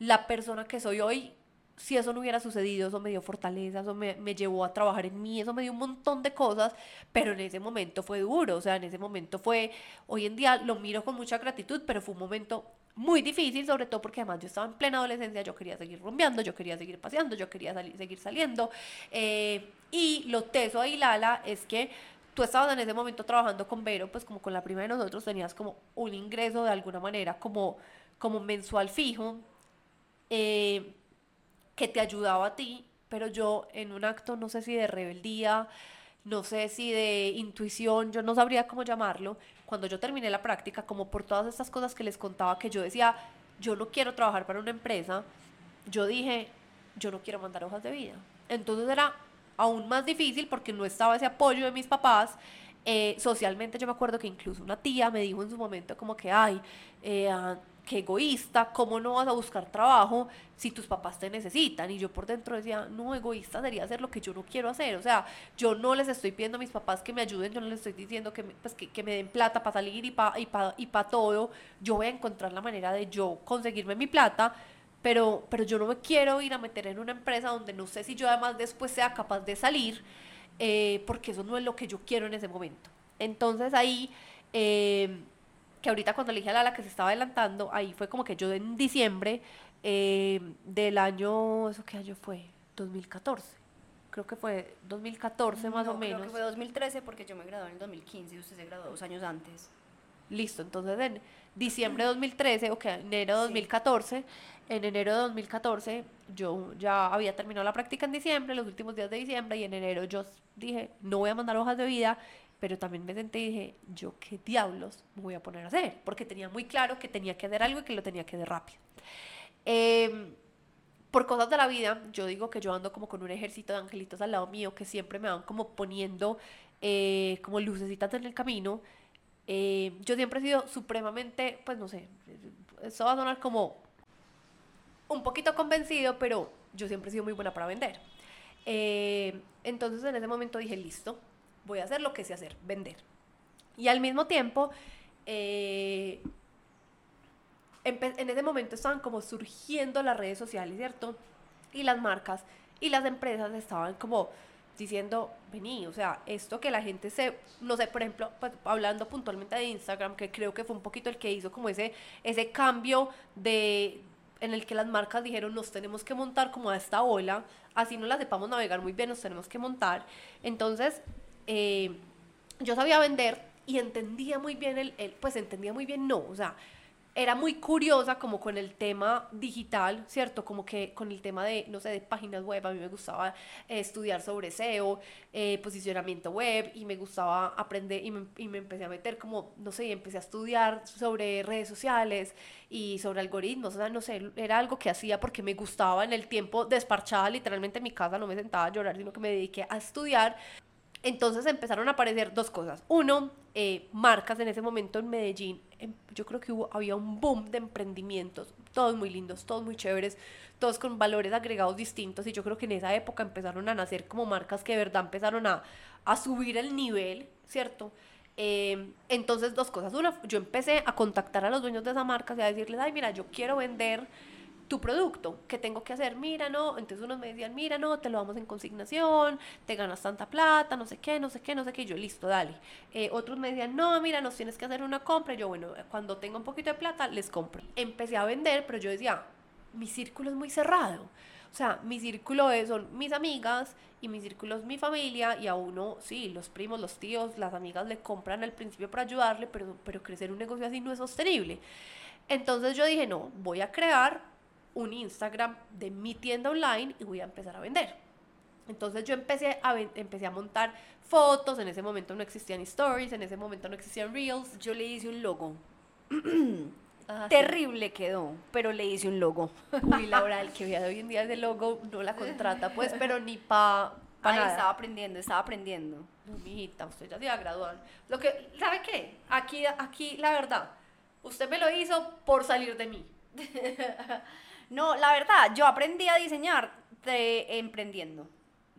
la persona que soy hoy si eso no hubiera sucedido, eso me dio fortaleza, eso me, me, llevó a trabajar en mí, eso me dio un montón de cosas, pero en ese momento fue duro, o sea, en ese momento fue, hoy en día lo miro con mucha gratitud, pero fue un momento muy difícil, sobre todo porque además yo estaba en plena adolescencia, yo quería seguir rumbeando, yo quería seguir paseando, yo quería seguir saliendo, eh, y lo teso ahí, Lala, es que tú estabas en ese momento trabajando con Vero, pues como con la prima de nosotros tenías como un ingreso de alguna manera como, como mensual fijo, eh, que te ayudaba a ti, pero yo en un acto, no sé si de rebeldía, no sé si de intuición, yo no sabría cómo llamarlo, cuando yo terminé la práctica, como por todas estas cosas que les contaba, que yo decía, yo no quiero trabajar para una empresa, yo dije, yo no quiero mandar hojas de vida. Entonces era aún más difícil porque no estaba ese apoyo de mis papás. Eh, socialmente yo me acuerdo que incluso una tía me dijo en su momento como que, ay, eh, qué egoísta, ¿cómo no vas a buscar trabajo si tus papás te necesitan? Y yo por dentro decía, no, egoísta sería hacer lo que yo no quiero hacer. O sea, yo no les estoy pidiendo a mis papás que me ayuden, yo no les estoy diciendo que me, pues, que, me den plata para salir y para y pa, y pa todo. Yo voy a encontrar la manera de yo conseguirme mi plata, pero, pero yo no me quiero ir a meter en una empresa donde no sé si yo además después sea capaz de salir, eh, porque eso no es lo que yo quiero en ese momento. Entonces ahí... Eh, que ahorita cuando le dije a Lala que se estaba adelantando, ahí fue como que yo en diciembre eh, del año, ¿eso qué año fue? 2014. Creo que fue 2014 más o menos. Creo que fue 2013 porque yo me gradué en el 2015 y usted se graduó dos años antes. Listo, entonces en diciembre de 2013, o que enero de 2014, en enero de 2014 yo ya había terminado la práctica en diciembre, los últimos días de diciembre, y en enero yo dije, no voy a mandar hojas de vida, pero también me senté y dije, yo qué diablos me voy a poner a hacer, porque tenía muy claro que tenía que hacer algo y que lo tenía que hacer rápido. Em, por cosas de la vida, yo digo que yo ando como con un ejército de angelitos al lado mío que siempre me van como poniendo eh, como lucecitas en el camino. Eh, yo siempre he sido supremamente, pues no sé, eso va a sonar como un poquito convencido, pero yo siempre he sido muy buena para vender. Eh, entonces en ese momento dije, listo, voy a hacer lo que sé hacer, vender. Y al mismo tiempo, eh, en ese momento estaban como surgiendo las redes sociales, ¿cierto? Y las marcas y las empresas estaban como diciendo, vení, o sea, esto que la gente se, no sé, por ejemplo, pues, hablando puntualmente de Instagram, que creo que fue un poquito el que hizo como ese, ese cambio de, en el que las marcas dijeron, nos tenemos que montar como a esta ola, así no la sepamos navegar muy bien, nos tenemos que montar. Entonces, eh, yo sabía vender y entendía muy bien el, pues entendía muy bien no, o sea, era muy curiosa como con el tema digital, ¿cierto? Como que con el tema de, no sé, de páginas web, a mí me gustaba eh, estudiar sobre SEO, eh, posicionamiento web, y me gustaba aprender, y me, y me, empecé a meter como, no sé, empecé a estudiar sobre redes sociales y sobre algoritmos, o sea, no sé, era algo que hacía porque me gustaba en el tiempo desparchada, literalmente en mi casa, no me sentaba a llorar, sino que me dediqué a estudiar entonces empezaron a aparecer dos cosas. Uno, eh, marcas en ese momento en Medellín. Em, yo creo que hubo, había un boom de emprendimientos, todos muy lindos, todos muy chéveres, todos con valores agregados distintos. Y yo creo que en esa época empezaron a nacer como marcas que de verdad empezaron a, a subir el nivel, ¿cierto? Em, entonces, dos cosas. Una, yo empecé a contactar a los dueños de esa marca y a decirles, ay, mira, yo quiero vender tu producto, ¿qué tengo que hacer? Mira, no, entonces unos me decían, mira, no, te lo damos en consignación, te ganas tanta plata, no sé qué, no sé qué, no sé qué, yo listo, dale. Eh, otros me decían, no, mira, nos tienes que hacer una compra, y yo, bueno, cuando tenga un poquito de plata, les compro. Empecé a vender, pero yo decía, mi círculo es muy cerrado. O sea, mi círculo es, son mis amigas y mi círculo es mi familia y a uno, sí, los primos, los tíos, las amigas le compran al principio para ayudarle, pero, pero crecer un negocio así no es sostenible. Entonces yo dije, no, voy a crear un Instagram de mi tienda online y voy a empezar a vender. Entonces yo empecé a, empecé a montar fotos, en ese momento no existían stories, en ese momento no existían reels. Yo le hice un logo. Ah, Terrible quedó, pero le hice un logo. Uy, Laura, el que vea de hoy en día ese logo no la contrata, pues, pero ni pa, pa nada. estaba aprendiendo, estaba aprendiendo. No, mijita, usted ya se iba a graduar. Lo que, ¿sabe qué? Aquí, aquí, la verdad, usted me lo hizo por salir de mí. No, la verdad, yo aprendí a diseñar emprendiendo,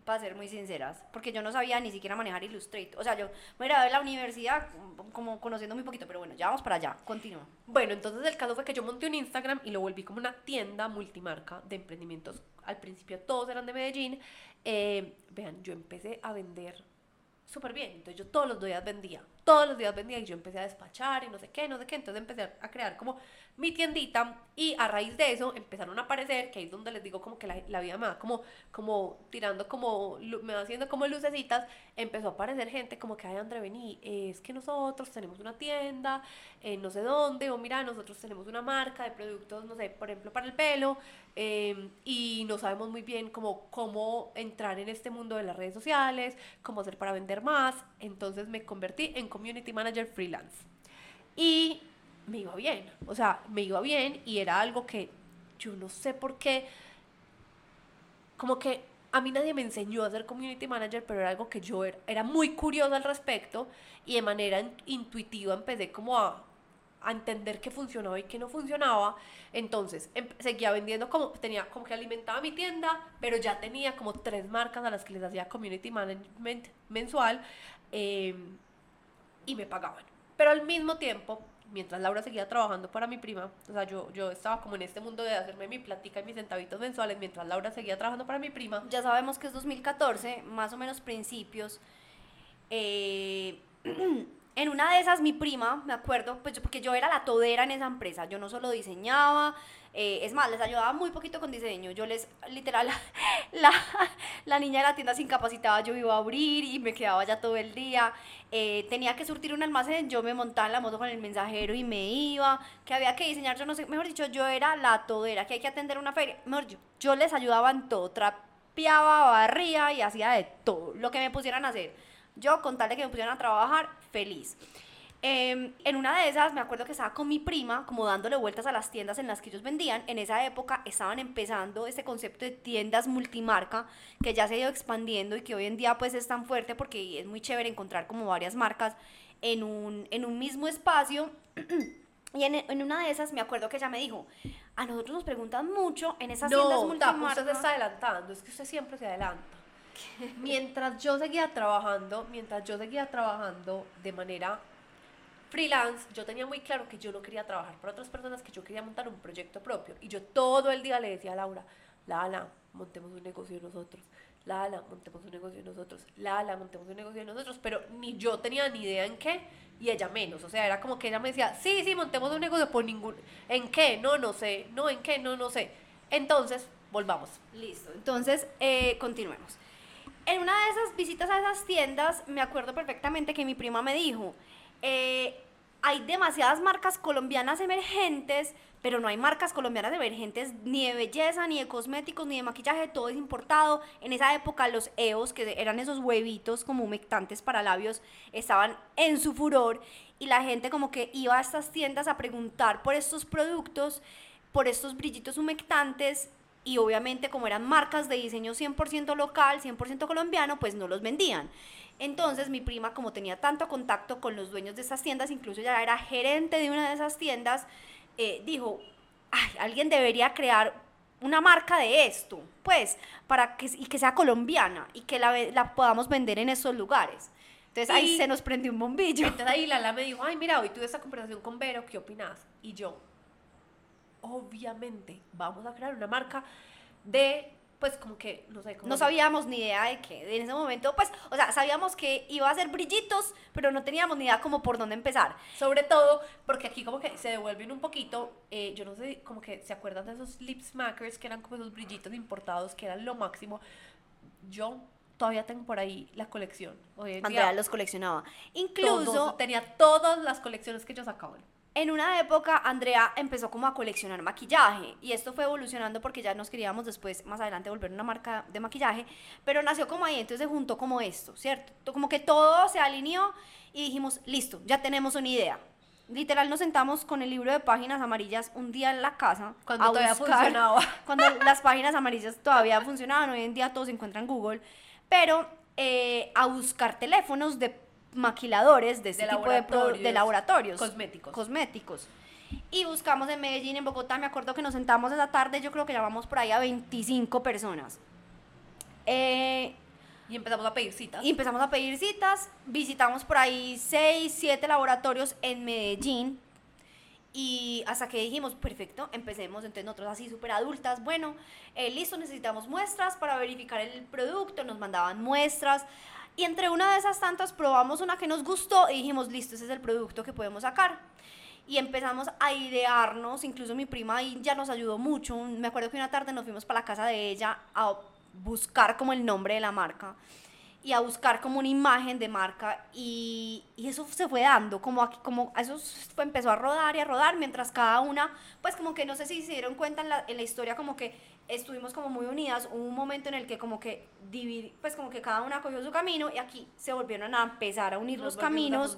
para ser muy sinceras, porque yo no sabía ni siquiera manejar Illustrator. O sea, yo me gradué de la universidad como conociendo muy poquito, pero bueno, ya vamos para allá, continúa. Bueno, entonces el caso fue que yo monté un Instagram y lo volví como una tienda multimarca de emprendimientos. Al principio todos eran de Medellín. Eh, vean, yo empecé a vender súper bien. Entonces yo todos los días vendía, todos los días vendía y yo empecé a despachar y no sé qué, no sé qué. Entonces empecé a crear como mi tiendita y a raíz de eso empezaron a aparecer, que ahí es donde les digo como que la, la vida me va como, como tirando como, me va haciendo como lucecitas, empezó a aparecer gente como que, ay André, vení, es que nosotros tenemos una tienda, en no sé dónde, o mira, nosotros tenemos una marca de productos, no sé, por ejemplo, para el pelo, eh, y no sabemos muy bien cómo, cómo entrar en este mundo de las redes sociales, cómo hacer para vender más. Entonces me convertí en Community Manager Freelance. Y me iba bien, o sea, me iba bien y era algo que yo no sé por qué, como que a mí nadie me enseñó a ser community manager, pero era algo que yo era, era muy curiosa al respecto y de manera in- intuitiva empecé como a, a entender qué funcionaba y qué no funcionaba. Entonces em- seguía vendiendo como, tenía como que alimentaba mi tienda, pero ya tenía como tres marcas a las que les hacía community management mensual eh, y me pagaban. Pero al mismo tiempo, mientras Laura seguía trabajando para mi prima, o sea, yo, yo estaba como en este mundo de hacerme mi platica y mis centavitos mensuales, mientras Laura seguía trabajando para mi prima. Ya sabemos que es 2014, más o menos principios. Eh, en una de esas, mi prima, me acuerdo, pues yo- porque yo era la todera en esa empresa. Yo no solo diseñaba, eh, es más, les ayudaba muy poquito con diseño. Yo les, literal, la, la niña de la tienda se incapacitaba, yo iba a abrir y me quedaba ya todo el día. Eh, tenía que surtir un almacén, yo me montaba en la moto con el mensajero y me iba. Que había que diseñar, yo no sé, mejor dicho, yo era la todera, que hay que atender una feria. Mejor dicho, yo les ayudaba en todo, trapeaba, barría y hacía de todo, lo que me pusieran a hacer. Yo, con tal de que me pusieran a trabajar, feliz. Eh, en una de esas, me acuerdo que estaba con mi prima, como dándole vueltas a las tiendas en las que ellos vendían. En esa época estaban empezando este concepto de tiendas multimarca, que ya se ha ido expandiendo y que hoy en día pues es tan fuerte porque es muy chévere encontrar como varias marcas en un, en un mismo espacio. Y en, en una de esas me acuerdo que ella me dijo, a nosotros nos preguntan mucho en esas tiendas No, Tapo, multimarca. usted se está adelantando, es que usted siempre se adelanta. Mientras yo seguía trabajando, mientras yo seguía trabajando de manera freelance, yo tenía muy claro que yo no quería trabajar para otras personas, que yo quería montar un proyecto propio. Y yo todo el día le decía a Laura, Lala, montemos un negocio nosotros. Lala, montemos un negocio nosotros. Lala, montemos un negocio nosotros. Pero ni yo tenía ni idea en qué y ella menos. O sea, era como que ella me decía, sí, sí, montemos un negocio por ningún... ¿En qué? No, no sé. No, ¿en qué? No, no sé. Entonces, volvamos. Listo, entonces eh, continuemos. En una de esas visitas a esas tiendas, me acuerdo perfectamente que mi prima me dijo, eh, hay demasiadas marcas colombianas emergentes, pero no hay marcas colombianas emergentes ni de belleza, ni de cosméticos, ni de maquillaje, todo es importado. En esa época los EOS, que eran esos huevitos como humectantes para labios, estaban en su furor y la gente como que iba a estas tiendas a preguntar por estos productos, por estos brillitos humectantes y obviamente como eran marcas de diseño 100% local, 100% colombiano, pues no los vendían. Entonces mi prima, como tenía tanto contacto con los dueños de esas tiendas, incluso ya era gerente de una de esas tiendas, eh, dijo, ay, alguien debería crear una marca de esto, pues, para que, y que sea colombiana y que la, la podamos vender en esos lugares. Entonces ahí Y- se nos prendió un bombillo. Entonces ahí Lala me dijo, ay, mira, hoy tuve esta conversación con Vero, ¿qué opinas? Y yo, obviamente, vamos a crear una marca de, pues como que, no sé, como No sabíamos ni idea de que en ese momento, pues, o sea, sabíamos que iba a ser brillitos, pero no teníamos ni idea como por dónde empezar. Sobre todo porque aquí como que se devuelven un poquito, eh, yo no sé, como que se acuerdan de esos lip smackers que eran como esos brillitos importados que eran lo máximo. Yo todavía tengo por ahí la colección. Hoy en Andrea día, los coleccionaba. todos- Incluso tenía todas las colecciones que ellos sacaban. En una época Andrea empezó como a coleccionar maquillaje y esto fue evolucionando porque ya nos queríamos después más adelante volver una marca de maquillaje, pero nació como ahí, entonces se juntó como esto, ¿cierto? Como que todo se alineó y dijimos, listo, ya tenemos una idea. Literal nos sentamos con el libro de páginas amarillas un día en la casa Cuando a todavía buscar- funcionaba. cuando las páginas amarillas todavía funcionaban, hoy en día todo se encuentra en Google, pero eh, a buscar teléfonos de maquiladores de este De tipo de, de laboratorios laboratorios cosméticos. cosméticos. Y buscamos en Medellín, en Bogotá, me acuerdo que nos sentamos esa tarde, yo creo que llamamos por ahí a 25 personas. Eh, Y empezamos a pedir citas. y empezamos a pedir citas, visitamos por ahí 6, 7 laboratorios en Medellín. Y hasta que dijimos, perfecto, empecemos. Entonces nosotros así súper adultas, bueno, eh, listo, necesitamos muestras para verificar el producto, nos mandaban muestras. Y entre una de esas tantas probamos una que nos gustó y dijimos, listo, ese es el producto que podemos sacar. Y empezamos a idearnos, incluso mi prima ahí ya nos ayudó mucho. Me acuerdo que una tarde nos fuimos para la casa de ella a buscar como el nombre de la marca. y a buscar como una imagen de marca y, y eso se fue dando, como, aquí, como eso fue, empezó a rodar y a rodar mientras cada una, pues como que no sé si se dieron cuenta en la, en la historia como que estuvimos como muy unidas, hubo un momento en el que como que divid, pues como que cada una cogió su camino y aquí se volvieron a empezar a unir los caminos.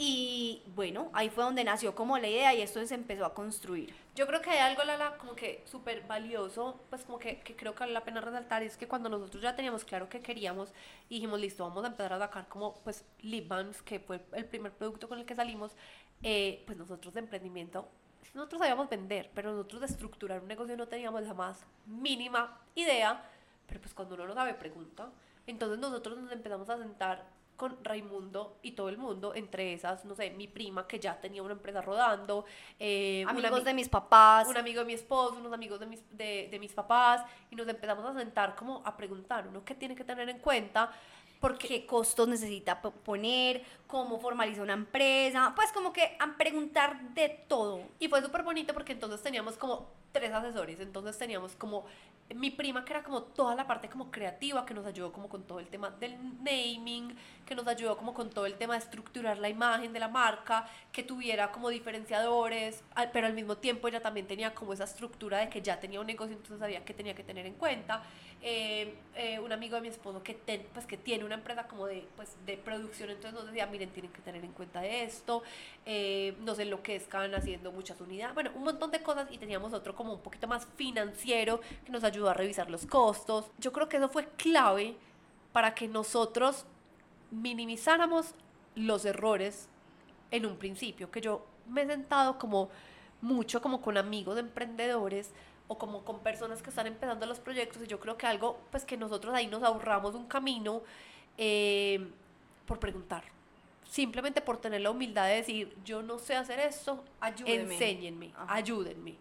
Y bueno, ahí fue donde nació como la idea y esto se empezó a construir. Yo creo que hay algo, Lala, como que súper valioso, pues como que, que, creo que vale la pena resaltar, es que cuando nosotros ya teníamos claro que queríamos y dijimos, listo, vamos a empezar a sacar como pues lip balms, que fue el primer producto con el que salimos, eh, pues nosotros de emprendimiento, nosotros sabíamos vender, pero nosotros de estructurar un negocio no teníamos la más mínima idea, pero pues cuando uno no sabe, pregunta. Entonces nosotros nos empezamos a sentar con Raimundo y todo el mundo, entre esas, no sé, mi prima que ya tenía una empresa rodando, eh, amigos de mis papás, un amigo de mi esposo, unos amigos de mis, de, de mis papás, y nos empezamos a sentar como a preguntar, uno qué tiene que tener en cuenta, porque qué costos necesita poner, cómo formaliza una empresa, pues como que a preguntar de todo. Y fue súper bonito porque entonces teníamos como tres asesores, entonces teníamos como mi prima que era como toda la parte como creativa, que nos ayudó como con todo el tema del naming, que nos ayudó como con todo el tema de estructurar la imagen de la marca, que tuviera como diferenciadores, pero al mismo tiempo ella también tenía como esa estructura de que ya tenía un negocio, entonces sabía que tenía que tener en cuenta. Eh, eh, un amigo de mi esposo que, pues, que tiene una empresa como de, pues, de producción, entonces nos decía, miren, tienen que tener en cuenta esto, eh, no que estaban haciendo muchas unidades, bueno, un montón de cosas y teníamos otro como un poquito más financiero que nos ayudó a revisar los costos. Yo creo que eso fue clave para que nosotros minimizáramos los errores en un principio, que yo me he sentado como mucho como con amigos de emprendedores o como con personas que están empezando los proyectos y yo creo que algo pues que nosotros ahí nos ahorramos un camino eh, por preguntar simplemente por tener la humildad de decir yo no sé hacer esto enséñenme ayúdenme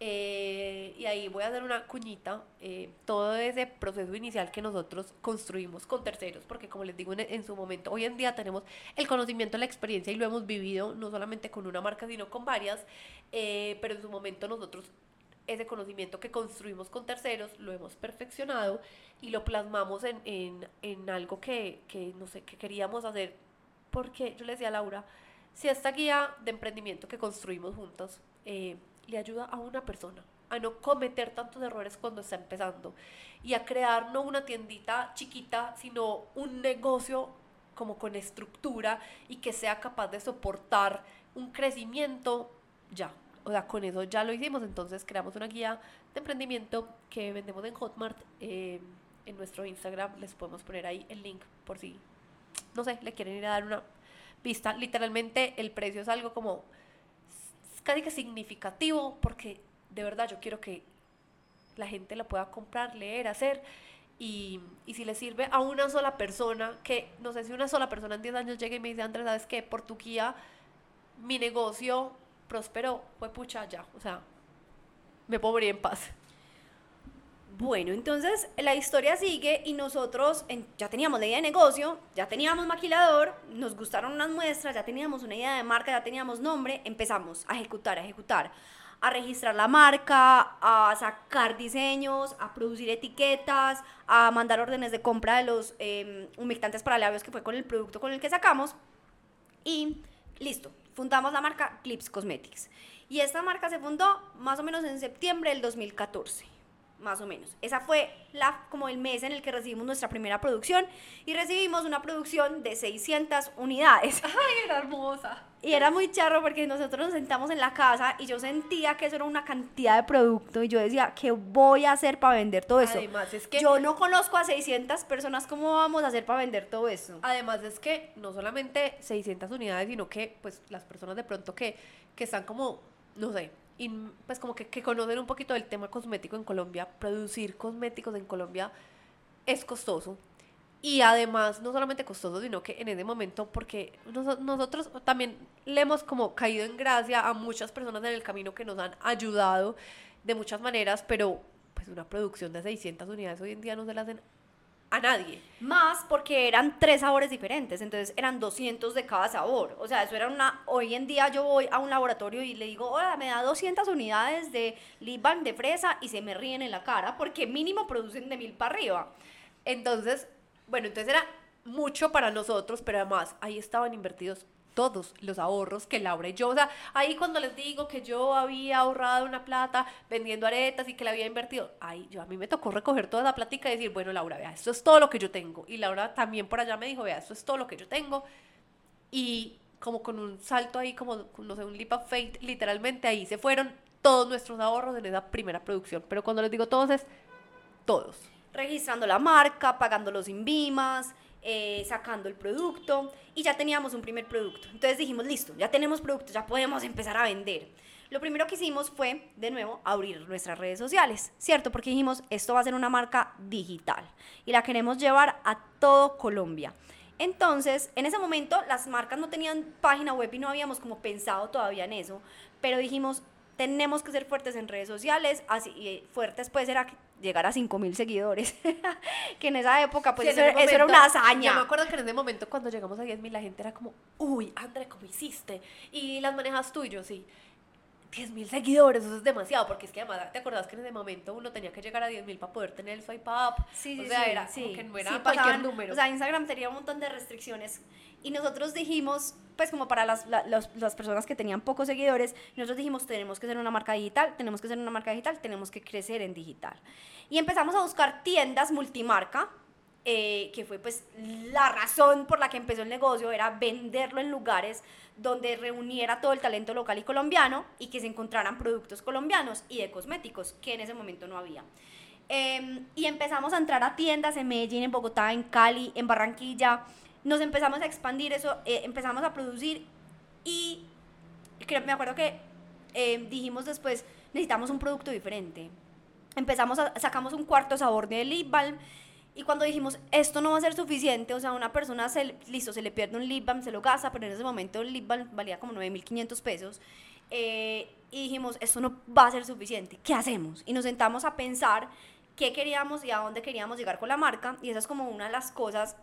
eh, y ahí voy a hacer una cuñita, eh, todo ese proceso inicial que nosotros construimos con terceros, porque como les digo en, su momento, hoy en día tenemos el conocimiento, la experiencia y lo hemos vivido no solamente con una marca, sino con varias, eh, pero en su momento nosotros ese conocimiento que construimos con terceros lo hemos perfeccionado y lo plasmamos en, en, en algo que, que, no sé, que queríamos hacer, porque yo le decía a Laura, si esta guía de emprendimiento que construimos juntos, eh, le ayuda a una persona a no cometer tantos errores cuando está empezando y a crear no una tiendita chiquita, sino un negocio como con estructura y que sea capaz de soportar un crecimiento ya. O sea, con eso ya lo hicimos, entonces creamos una guía de emprendimiento que vendemos en Hotmart. Eh, en nuestro Instagram les podemos poner ahí el link por si, no sé, le quieren ir a dar una vista. Literalmente el precio es algo como casi que significativo porque de verdad yo quiero que la gente la pueda comprar, leer, hacer. Y, y, si le sirve a una sola persona, que no sé si una sola persona en 10 años llegue y me dice, Andrés, ¿sabes qué? Por tu guía, mi negocio prosperó, fue pucha ya. O sea, me puedo morir en paz. Bueno, entonces la historia sigue y nosotros ya teníamos la idea de negocio, ya teníamos maquilador, nos gustaron unas muestras, ya teníamos una idea de marca, ya teníamos nombre, empezamos a ejecutar, a ejecutar, a registrar la marca, a sacar diseños, a producir etiquetas, a mandar órdenes de compra de los eh, humectantes para labios que fue con el producto con el que sacamos y listo, fundamos la marca Clips Cosmetics. Y esta marca se fundó más o menos en septiembre del 2014 más o menos. Esa fue la, como el mes en el que recibimos nuestra primera producción y recibimos una producción de 600 unidades. ¡Ay, era hermosa! Y era muy charro porque nosotros nos sentamos en la casa y yo sentía que eso era una cantidad de producto y yo decía, ¿qué voy a hacer para vender todo eso? Además, es que... Yo no conozco a 600 personas, ¿cómo vamos a hacer para vender todo eso? Además, es que no solamente 600 unidades, sino que pues las personas de pronto que, que están como, no sé, y pues como que, que conocen un poquito del tema cosmético en Colombia, producir cosméticos en Colombia es costoso. Y además, no solamente costoso, sino que en ese momento, porque nosotros también le hemos como caído en gracia a muchas personas en el camino que nos han ayudado de muchas maneras, pero pues una producción de 600 unidades hoy en día no se la hacen a nadie. Más porque eran tres sabores diferentes, entonces eran 200 de cada sabor. O sea, eso era una... Hoy en día yo voy a un laboratorio y le digo, hola, me da 200 unidades de lip balm de fresa y se me ríen en la cara porque mínimo producen de mil para arriba. Entonces, Bueno, entonces era mucho para nosotros, pero además ahí estaban invertidos todos los ahorros que Laura y yo, o sea, ahí cuando les digo que yo había ahorrado una plata vendiendo aretas y que la había invertido, ahí yo a mí me tocó recoger toda la plática y decir, bueno, Laura, vea, esto es todo lo que yo tengo. Y Laura también por allá me dijo, vea, esto es todo lo que yo tengo. Y como con un salto ahí, como, no sé, un leap of faith, literalmente ahí se fueron todos nuestros ahorros en esa primera producción. Pero cuando les digo todos es todos. Registrando la marca, pagando los invimas, eh, sacando el producto y ya teníamos un primer producto. Entonces dijimos, listo, ya tenemos producto, ya podemos empezar a vender. Lo primero que hicimos fue, de nuevo, abrir nuestras redes sociales, ¿cierto? Porque dijimos, esto va a ser una marca digital y la queremos llevar a todo Colombia. Entonces, en ese momento las marcas no tenían página web y no habíamos como pensado todavía en eso, pero dijimos, tenemos que ser fuertes en redes sociales, así fuertes puede ser llegar a 5 mil seguidores, que en esa época pues eso, era una hazaña. Yo me acuerdo que en ese momento cuando llegamos a 10 mil la gente era como, uy, André, ¿cómo hiciste? Y las manejas tú y yo, sí. 10 mil seguidores, eso es demasiado, porque es que además, ¿te acordás que en ese momento uno tenía que llegar a 10 mil para poder tener el swipe up? Sí, o sí, sea, sí, era sí. como que no era Sí, cualquier pasaban- número. O sea, Instagram tenía un montón de restricciones y nosotros dijimos, pues como para las, la- los- las personas que tenían pocos seguidores, nosotros dijimos, tenemos que ser una marca digital, tenemos que ser una marca digital, tenemos que crecer en digital. Y empezamos a buscar tiendas multimarca, eh, que fue pues la razón por la que empezó el negocio, era venderlo en lugares donde reuniera todo el talento local y colombiano y que se encontraran productos colombianos y de cosméticos, que en ese momento no había. Eh, y empezamos a entrar a tiendas en Medellín, en Bogotá, en Cali, en Barranquilla. Nos empezamos a expandir eso, eh, empezamos a producir y creo- me acuerdo que eh, dijimos después, necesitamos un producto diferente. Empezamos a, sacamos un cuarto sabor de lip balm y cuando dijimos, esto no va a ser suficiente, o sea, una persona, se, listo, se le pierde un lip balm, se lo gasta, pero en ese momento el lip balm valía como 9.500 pesos. eh, y dijimos, esto no va a ser suficiente, ¿qué hacemos? Y nos sentamos a pensar qué queríamos y a dónde queríamos llegar con la marca. Y esa es como una de las cosas.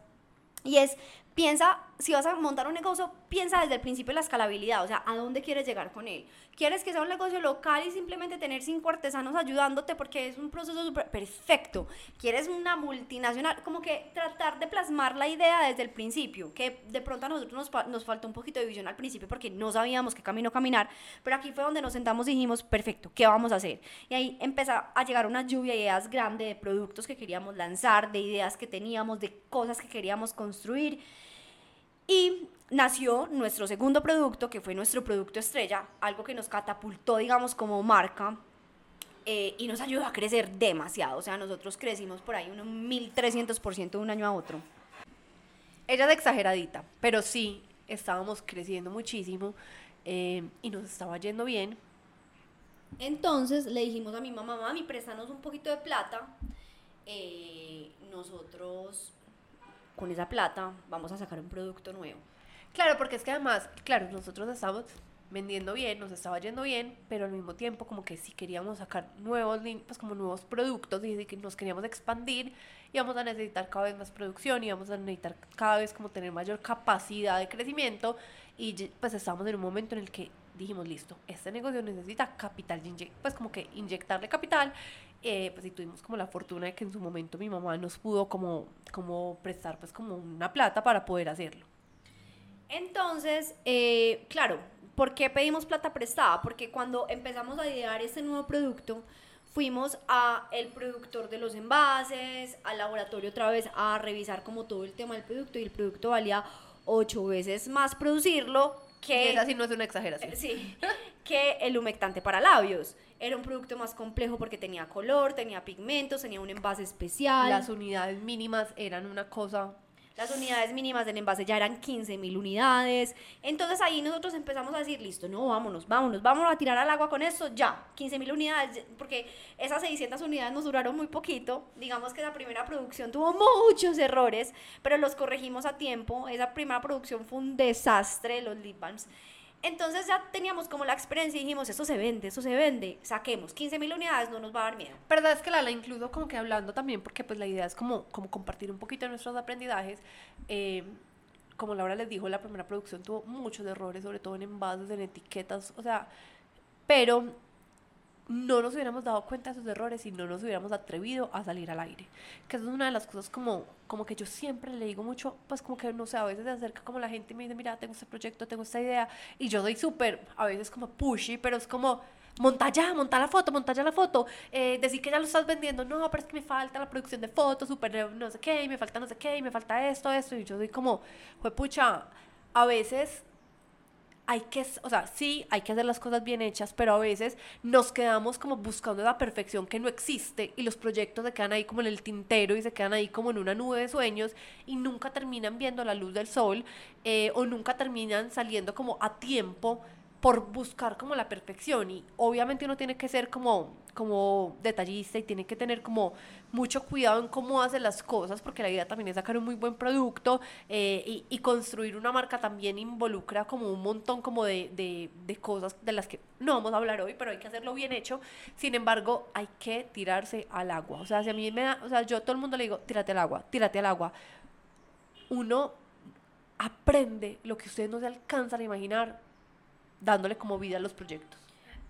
Y es, piensa, si vas a montar un negocio, piensa desde el principio la escalabilidad, o sea, ¿a dónde quieres llegar con él? ¿Quieres que sea un negocio local y simplemente tener cinco artesanos ayudándote porque es un proceso súper perfecto? ¿Quieres una multinacional? Como que tratar de plasmar la idea desde el principio, que de pronto a nosotros nos, nos faltó un poquito de visión al principio porque no sabíamos qué camino caminar, pero aquí fue donde nos sentamos y dijimos, perfecto, ¿qué vamos a hacer? Y ahí empezó a llegar una lluvia de ideas grande de productos que queríamos lanzar, de ideas que teníamos, de cosas que queríamos construir. Y nació nuestro segundo producto, que fue nuestro producto estrella, algo que nos catapultó, digamos, como marca eh, y nos ayudó a crecer demasiado. O sea, nosotros crecimos por ahí un 1300% de un año a otro. Ella es exageradita, pero sí, estábamos creciendo muchísimo eh, y nos estaba yendo bien. Entonces le dijimos a mi mamá, mami, préstanos un poquito de plata. eh, nosotros, con esa plata, vamos a sacar un producto nuevo. Claro, porque es que además, claro, nosotros estábamos vendiendo bien, nos estaba yendo bien, pero al mismo tiempo como que si queríamos sacar nuevos, pues como nuevos productos y que nos queríamos expandir, íbamos a necesitar cada vez más producción, íbamos a necesitar cada vez como tener mayor capacidad de crecimiento y pues estábamos en un momento en el que dijimos, listo, este negocio necesita capital, pues como que inyectarle capital, eh, pues y tuvimos como la fortuna de que en su momento mi mamá nos pudo como, como prestar pues como una plata para poder hacerlo. Entonces, eh, claro, ¿por qué pedimos plata prestada? Porque cuando empezamos a idear este nuevo producto, fuimos a el productor de los envases, al laboratorio otra vez a revisar como todo el tema del producto y el producto valía ocho veces más producirlo que esa sí no es una exageración. Eh, Sí, que el humectante para labios. Era un producto más complejo porque tenía color, tenía pigmentos, tenía un envase especial. Las unidades mínimas eran una cosa. Las unidades mínimas del envase ya eran 15 mil unidades. Entonces ahí nosotros empezamos a decir, listo, no, vámonos, vámonos, vámonos a tirar al agua con esto, ya, 15 mil unidades, porque esas 600 unidades nos duraron muy poquito. Digamos que esa primera producción tuvo muchos errores, pero los corregimos a tiempo. Esa primera producción fue un desastre, los lip balms. Entonces ya teníamos como la experiencia y dijimos, esto se vende, esto se vende, saquemos 15 mil unidades, no nos va a dar miedo. Verdad es que la, la incluso como que hablando también, porque pues la idea es como, como compartir un poquito de nuestros aprendizajes. Eh, como Laura les dijo, la primera producción tuvo muchos errores, sobre todo en envases, en etiquetas, o sea, pero no nos hubiéramos dado cuenta de esos errores y no nos hubiéramos atrevido a salir al aire. Que eso es una de las cosas como, como que yo siempre le digo mucho, pues como que no sé, a veces se acerca como la gente y me dice, mira, tengo este proyecto, tengo esta idea, y yo doy súper, a veces como pushy, pero es como, monta ya, monta la foto, monta ya la foto, eh, decir que ya lo estás vendiendo, no, pero es que me falta la producción de fotos, súper no sé qué, y me falta no sé qué, y me falta esto, esto, y yo doy como, fue pucha, a veces hay que, o sea, sí, hay que hacer las cosas bien hechas, pero a veces nos quedamos como buscando la perfección que no existe y los proyectos se quedan ahí como en el tintero y se quedan ahí como en una nube de sueños y nunca terminan viendo la luz del sol eh, o nunca terminan saliendo como a tiempo por buscar como la perfección. Y obviamente uno tiene que ser como, como detallista y tiene que tener como mucho cuidado en cómo hace las cosas porque la idea también es sacar un muy buen producto eh, y, construir una marca también involucra como un montón como de, de, de, cosas de las que no vamos a hablar hoy pero hay que hacerlo bien hecho. Sin embargo hay que tirarse al agua. O sea si a mí me da, o sea yo a todo el mundo le digo tírate al agua, tírate al agua uno aprende lo que ustedes no se alcanzan a imaginar dándole como vida a los proyectos.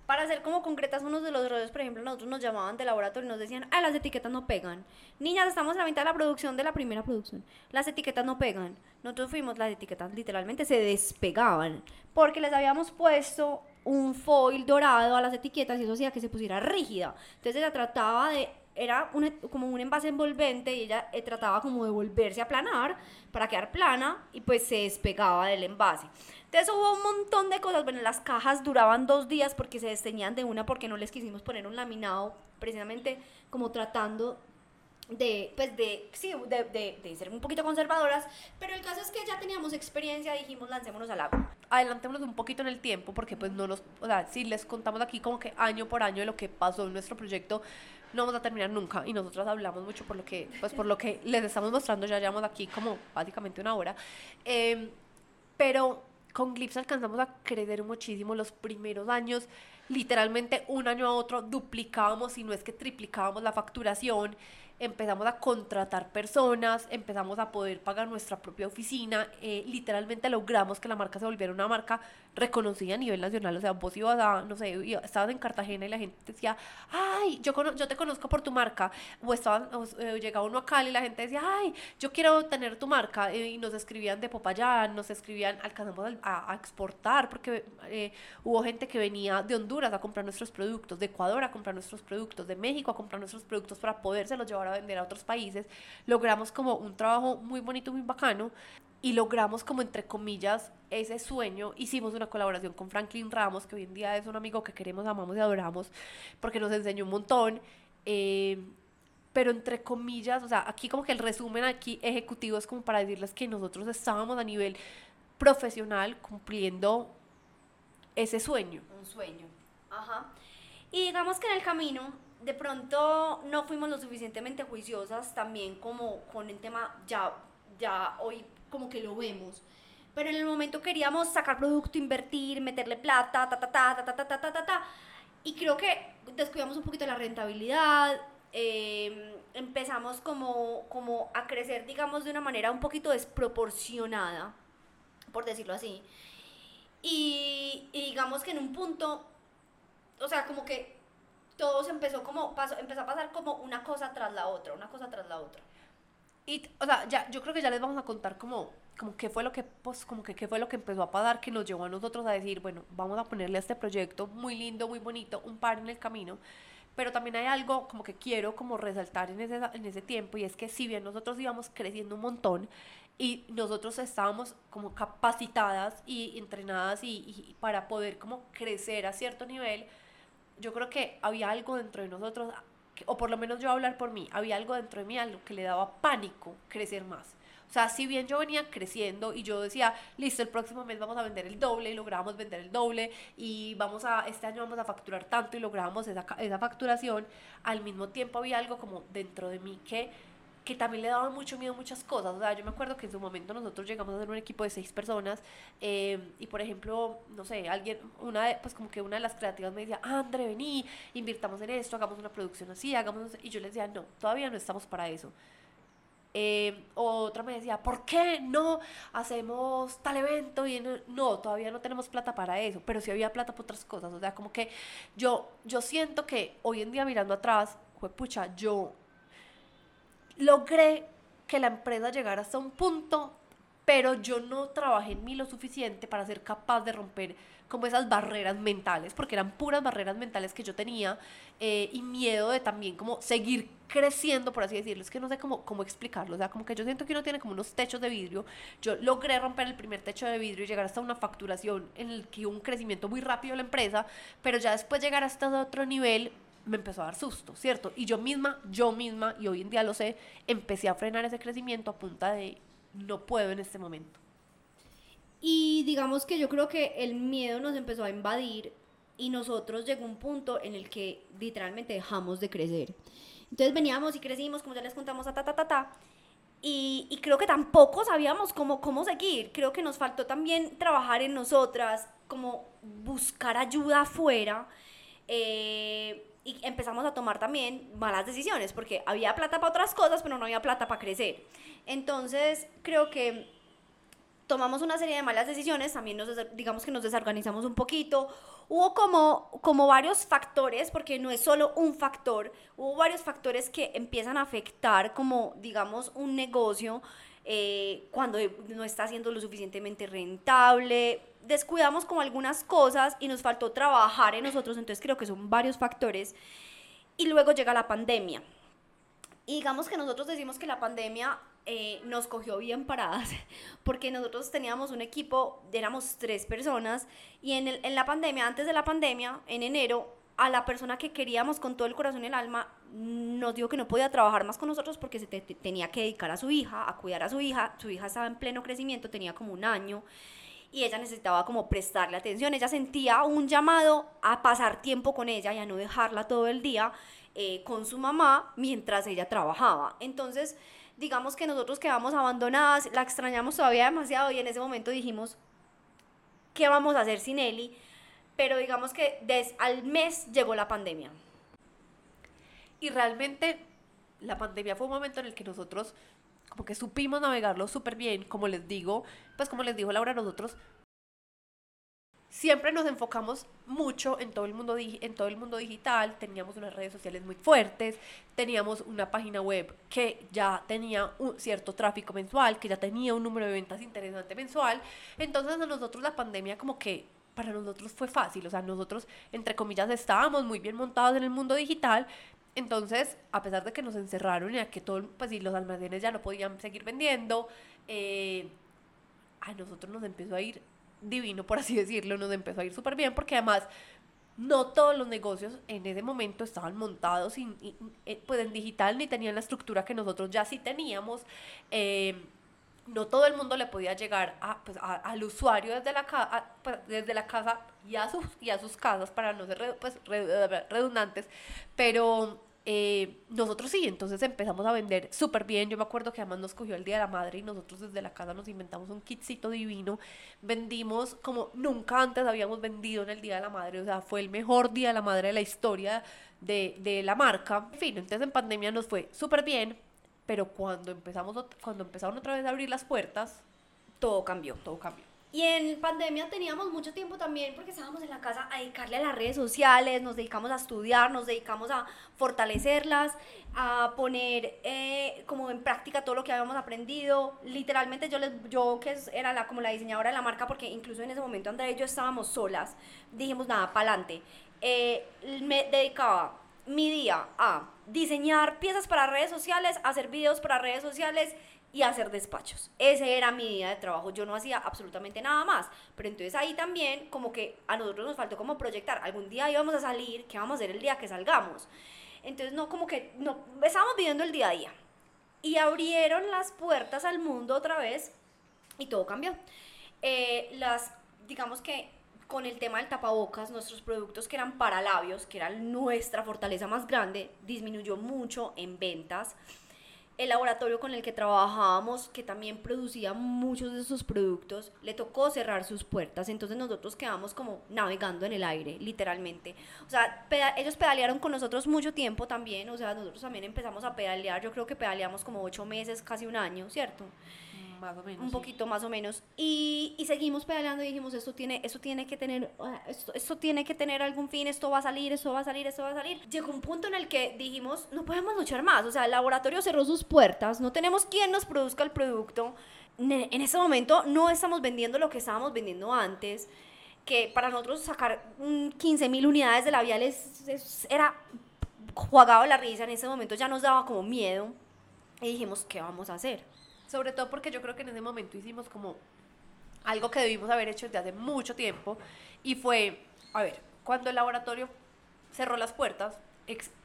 Para ser como concretas, unos de los roles, por ejemplo, nosotros nos llamaban de laboratorio y nos decían, ah, las etiquetas no pegan. Niñas, estamos en la mitad de la producción de la primera producción. Las etiquetas no pegan. Nosotros fuimos, las etiquetas literalmente se despegaban porque les habíamos puesto un foil dorado a las etiquetas y eso hacía que se pusiera rígida. Entonces ella trataba de era un, como un envase envolvente y ella eh, trataba como de volverse a planar para quedar plana y pues se despegaba del envase. Entonces hubo un montón de cosas. Bueno, las cajas duraban dos días porque se desteñían de una porque no les quisimos poner un laminado precisamente como tratando de, pues de, sí, de, de, de, ser un poquito conservadoras, pero el caso es que ya teníamos experiencia, dijimos lancémonos al agua. Adelantémonos un poquito en el tiempo, porque pues no nos, o sea, si les contamos aquí como que año por año de lo que pasó en nuestro proyecto, no vamos a terminar nunca, y nosotros hablamos mucho por lo que, pues por lo que les estamos mostrando, ya llevamos aquí como básicamente una hora, eh, pero con Glips alcanzamos a crecer muchísimo los primeros años. Literalmente un año a otro duplicábamos, y no es que triplicábamos la facturación. Empezamos a contratar personas, empezamos a poder pagar nuestra propia oficina, eh, literalmente logramos que la marca se volviera una marca reconocida a nivel nacional, o sea, vos ibas a, no sé, estabas en Cartagena y la gente decía, ay, yo, yo te conozco por tu marca, o estaban, eh, llegaba uno a Cali y la gente decía, ay, yo quiero tener tu marca, eh, y nos escribían de Popayán, nos escribían, alcanzamos a, exportar, porque hubo gente que venía de Honduras a comprar nuestros productos, de Ecuador a comprar nuestros productos, de México a comprar nuestros productos para podérselos llevar a vender a otros países, logramos como un trabajo muy bonito, muy bacano y logramos como entre comillas ese sueño. Hicimos una colaboración con Franklin Ramos, que hoy en día es un amigo que queremos, amamos y adoramos, porque nos enseñó un montón. Eh, pero entre comillas, o sea, aquí como que el resumen aquí ejecutivo es como para decirles que nosotros estábamos a nivel profesional cumpliendo ese sueño. Un sueño. Ajá. Y digamos que en el camino de pronto no fuimos lo suficientemente juiciosas también como con el tema, ya, ya hoy como que lo vemos. Pero en el momento queríamos sacar producto, invertir, meterle plata, ta, ta, ta, ta, ta, ta, ta, ta, ta. Y creo que descuidamos un poquito la rentabilidad, eh, empezamos como, como a crecer, digamos, de una manera un poquito desproporcionada, por decirlo así. Y, y digamos que en un punto, o sea, como que todo se empezó como, pasó, empezó a pasar como una cosa tras la otra, una cosa tras la otra. Y, o sea, ya, yo creo que ya les vamos a contar como, como qué fue lo que, pues, como que qué fue lo que empezó a pasar, que nos llevó a nosotros a decir, bueno, vamos a ponerle a este proyecto muy lindo, muy bonito, un par en el camino. Pero también hay algo como que quiero como resaltar en ese, en ese tiempo y es que si bien nosotros íbamos creciendo un montón y nosotros estábamos como capacitadas y entrenadas y, y para poder como crecer a cierto nivel, yo creo que había algo dentro de nosotros, o por lo menos yo hablar por mí, había algo dentro de mí algo que le daba pánico crecer más. O sea, si bien yo venía creciendo y yo decía, listo, el próximo mes vamos a vender el doble y logramos vender el doble y vamos a, este año vamos a facturar tanto y logramos esa, esa facturación, al mismo tiempo había algo como dentro de mí que que también le daban mucho miedo a muchas cosas. O sea, yo me acuerdo que en su momento nosotros llegamos a ser un equipo de seis personas eh, y, por ejemplo, no sé, alguien, una de, pues como que una de las creativas me decía, André, vení, invirtamos en esto, hagamos una producción así, hagamos... Y yo les decía, no, todavía no estamos para eso. Eh, otra me decía, ¿por qué no hacemos tal evento? Y no, todavía no tenemos plata para eso, pero sí había plata para otras cosas. O sea, como que yo, yo siento que hoy en día mirando atrás, fue pucha, yo logré que la empresa llegara hasta un punto, pero yo no trabajé en mí lo suficiente para ser capaz de romper como esas barreras mentales, porque eran puras barreras mentales que yo tenía eh, y miedo de también como seguir creciendo, por así decirlo. Es que no sé cómo, cómo explicarlo. O sea, como que yo siento que uno tiene como unos techos de vidrio. Yo logré romper el primer techo de vidrio y llegar hasta una facturación en el que hubo un crecimiento muy rápido de la empresa, pero ya después llegar hasta otro nivel me empezó a dar susto, ¿cierto? Y yo misma, yo misma, y hoy en día lo sé, empecé a frenar ese crecimiento a punta de no puedo en este momento. Y digamos que yo creo que el miedo nos empezó a invadir y nosotros llegó un punto en el que literalmente dejamos de crecer. Entonces veníamos y crecimos, como ya les contamos, a ta, ta, ta, ta. Y, y, creo que tampoco sabíamos cómo, cómo seguir. Creo que nos faltó también trabajar en nosotras, como buscar ayuda afuera. Eh, y empezamos a tomar también malas decisiones, porque había plata para otras cosas, pero no había plata para crecer. Entonces, creo que tomamos una serie de malas decisiones, también nos, digamos que nos desorganizamos un poquito, hubo como, como varios factores, porque no es solo un factor, hubo varios factores que empiezan a afectar como, digamos, un negocio eh, cuando no está siendo lo suficientemente rentable, descuidamos como algunas cosas y nos faltó trabajar en nosotros, entonces creo que son varios factores. Y luego llega la pandemia. Y digamos que nosotros decimos que la pandemia eh, nos cogió bien paradas, porque nosotros teníamos un equipo, éramos tres personas, y en, en la pandemia, antes de la pandemia, en enero, a la persona que queríamos con todo el corazón y el alma, nos dijo que no podía trabajar más con nosotros porque se tenía que dedicar a su hija, a cuidar a su hija, su hija estaba en pleno crecimiento, tenía como un año, y ella necesitaba como prestarle atención, ella sentía un llamado a pasar tiempo con ella y a no dejarla todo el día eh, con su mamá mientras ella trabajaba. Entonces, digamos que nosotros quedamos abandonadas, la extrañamos todavía demasiado y en ese momento dijimos, ¿qué vamos a hacer sin Eli? Pero digamos que des, al mes llegó la pandemia. Y realmente la pandemia fue un momento en el que nosotros como que supimos navegarlo súper bien, como les digo, pues como les dijo Laura, nosotros siempre nos enfocamos mucho en todo el mundo en todo el mundo digital, teníamos unas redes sociales muy fuertes, teníamos una página web que ya tenía un cierto tráfico mensual, que ya tenía un número de ventas interesante mensual, entonces a nosotros la pandemia como que para nosotros fue fácil, o sea, nosotros entre comillas estábamos muy bien montados en el mundo digital, entonces, a pesar de que nos encerraron y a que todo, pues sí, los almacenes ya no podían seguir vendiendo, eh, a nosotros nos empezó a ir divino, por así decirlo, nos empezó a ir súper bien porque además no todos los negocios en ese momento estaban montados eh, pues en digital ni tenían la estructura que nosotros ya sí teníamos. Eh, no todo el mundo le podía llegar a, pues, al usuario desde la, pues, desde la casa y a, sus, y a sus casas para no ser pues, redundantes, pero eh, nosotros sí, entonces empezamos a vender súper bien. Yo me acuerdo que además nos cogió el Día de la Madre y nosotros desde la casa nos inventamos un kitcito divino. Vendimos como nunca antes habíamos vendido en el Día de la Madre. O sea, fue el mejor Día de la Madre de la historia de, de la marca. En fin, entonces en pandemia nos fue súper bien. Pero cuando empezamos, cuando empezaron otra vez a abrir las puertas, todo cambió, todo cambió. Y en pandemia teníamos mucho tiempo también porque estábamos en la casa a dedicarle a las redes sociales, nos dedicamos a estudiar, nos dedicamos a fortalecerlas, a poner eh, como en práctica todo lo que habíamos aprendido. Literalmente yo, les, yo que era la, como la diseñadora de la marca, porque incluso en ese momento Andrea y yo estábamos solas, dijimos nada, para adelante. Eh, me dedicaba mi día a diseñar piezas para redes sociales, hacer videos para redes sociales y hacer despachos. Ese era mi día de trabajo. Yo no hacía absolutamente nada más. Pero entonces ahí también como que a nosotros nos faltó como proyectar. Algún día íbamos a salir, ¿qué vamos a hacer el día que salgamos? Entonces no como que no estábamos viviendo el día a día. Y abrieron las puertas al mundo otra vez y todo cambió. Eh, las, digamos que con el tema del tapabocas, nuestros productos que eran para labios, que era nuestra fortaleza más grande, disminuyó mucho en ventas el laboratorio con el que trabajábamos, que también producía muchos de esos productos, le tocó cerrar sus puertas. Entonces nosotros quedamos como navegando en el aire, literalmente. O sea, ellos pedalearon con nosotros mucho tiempo también. O sea, nosotros también empezamos a pedalear. Yo creo que pedaleamos como ocho meses, casi un año, ¿cierto? Más o menos. Un poquito más o menos. Y, y, seguimos pedaleando y dijimos, esto tiene, esto tiene que tener, esto, esto tiene que tener algún fin, esto va a salir, esto va a salir, esto va a salir. Llegó un punto en el que dijimos, no podemos luchar más. O sea, el laboratorio cerró sus puertas, no tenemos quien nos produzca el producto. En ese momento no estamos vendiendo lo que estábamos vendiendo antes que para nosotros sacar 15 mil unidades de labiales era jugado la risa, en ese momento ya nos daba como miedo y dijimos, ¿qué vamos a hacer? Sobre todo porque yo creo que en ese momento hicimos como algo que debimos haber hecho desde hace mucho tiempo y fue, a ver, cuando el laboratorio cerró las puertas,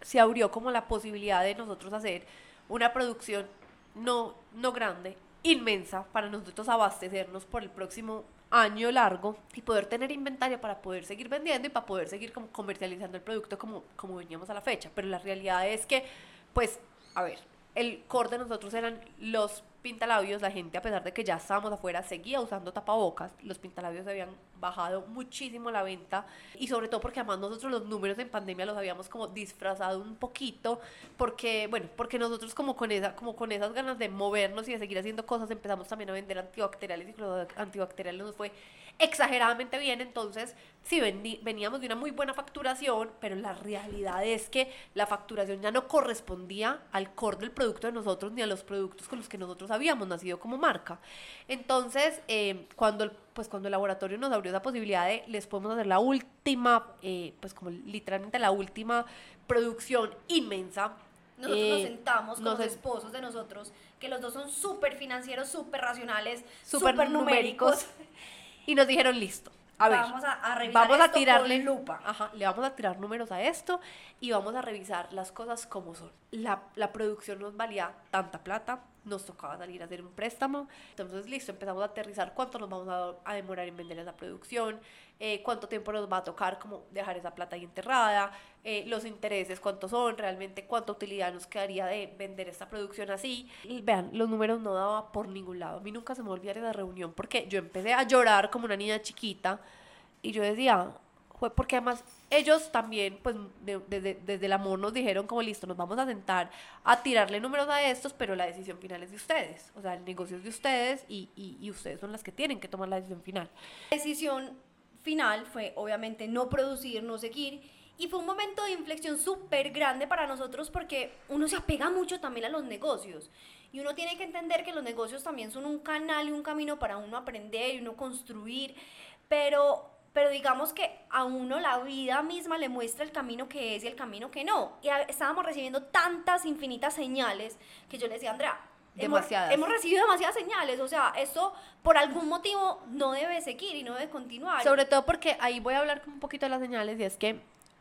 se abrió como la posibilidad de nosotros hacer una producción no, no grande, inmensa, para nosotros abastecernos por el próximo año largo y poder tener inventario para poder seguir vendiendo y para poder seguir como comercializando el producto como, como veníamos a la fecha. Pero la realidad es que, pues, a ver, el core de nosotros eran los pintalabios, la gente a pesar de que ya estábamos afuera seguía usando tapabocas, los pintalabios habían bajado muchísimo la venta y sobre todo porque además nosotros los números en pandemia los habíamos como disfrazado un poquito porque bueno, porque nosotros como con esa como con esas ganas de movernos y de seguir haciendo cosas empezamos también a vender antibacteriales y los antibacteriales nos fue exageradamente bien, entonces sí veníamos de una muy buena facturación, pero la realidad es que la facturación ya no correspondía al core del producto de nosotros ni a los productos con los que nosotros habíamos nacido como marca. Entonces, eh, cuando, pues cuando el laboratorio nos abrió esa posibilidad de les podemos hacer la última, eh, pues como literalmente la última producción inmensa, nosotros nos eh, sentamos con los esposos de nosotros, que los dos son súper financieros, súper racionales, súper numéricos. y nos dijeron, listo. A ver, vamos a, revisar vamos a tirarle lupa. Ajá, le vamos a tirar números a esto y vamos a revisar las cosas como son. La, la producción nos valía tanta plata, nos tocaba salir a hacer un préstamo. Entonces, listo, empezamos a aterrizar cuánto nos vamos a, demorar en vender esa producción, eh, cuánto tiempo nos va a tocar como dejar esa plata ahí enterrada, eh, los intereses, cuántos son, realmente cuánta utilidad nos quedaría de vender esta producción así. Y vean, los números no daba por ningún lado. A mí nunca se me olvidó esa reunión porque yo empecé a llorar como una niña chiquita y yo decía, porque además ellos también, pues desde el amor nos dijeron como listo, nos vamos a sentar a tirarle números a estos, pero la decisión final es de ustedes, o sea, el negocio es de ustedes y, y, ustedes son las que tienen que tomar la decisión final. La decisión final fue obviamente no producir, no seguir, y fue un momento de inflexión súper grande para nosotros porque uno se apega mucho también a los negocios. Y uno tiene que entender que los negocios también son un canal y un camino para uno aprender y uno construir. Pero pero digamos que a uno la vida misma le muestra el camino que es y el camino que no. Y estábamos recibiendo tantas infinitas señales que yo le decía, Andrea, demasiadas. Hemos, recibido demasiadas señales, o sea, esto por algún motivo no debe seguir y no debe continuar. Sobre todo porque ahí voy a hablar un poquito de las señales y es que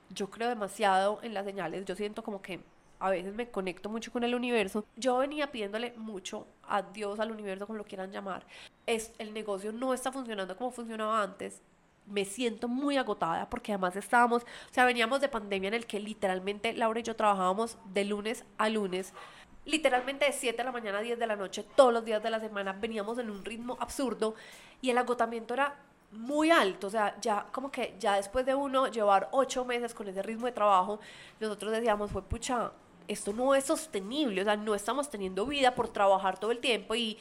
yo creo demasiado en las señales, yo siento como que a veces me conecto mucho con el universo. Yo venía pidiéndole mucho a Dios, al universo, como lo quieran llamar. Es, el negocio no está funcionando como funcionaba antes me siento muy agotada porque además estábamos, o sea, veníamos de pandemia en el que literalmente Laura y yo trabajábamos de lunes a lunes, literalmente de 7 de la mañana a 10 de la noche, todos los días de la semana, veníamos en un ritmo absurdo y el agotamiento era muy alto, o sea, ya como que ya después de uno llevar ocho meses con ese ritmo de trabajo, nosotros decíamos, fue pucha, esto no es sostenible, o sea, no estamos teniendo vida por trabajar todo el tiempo y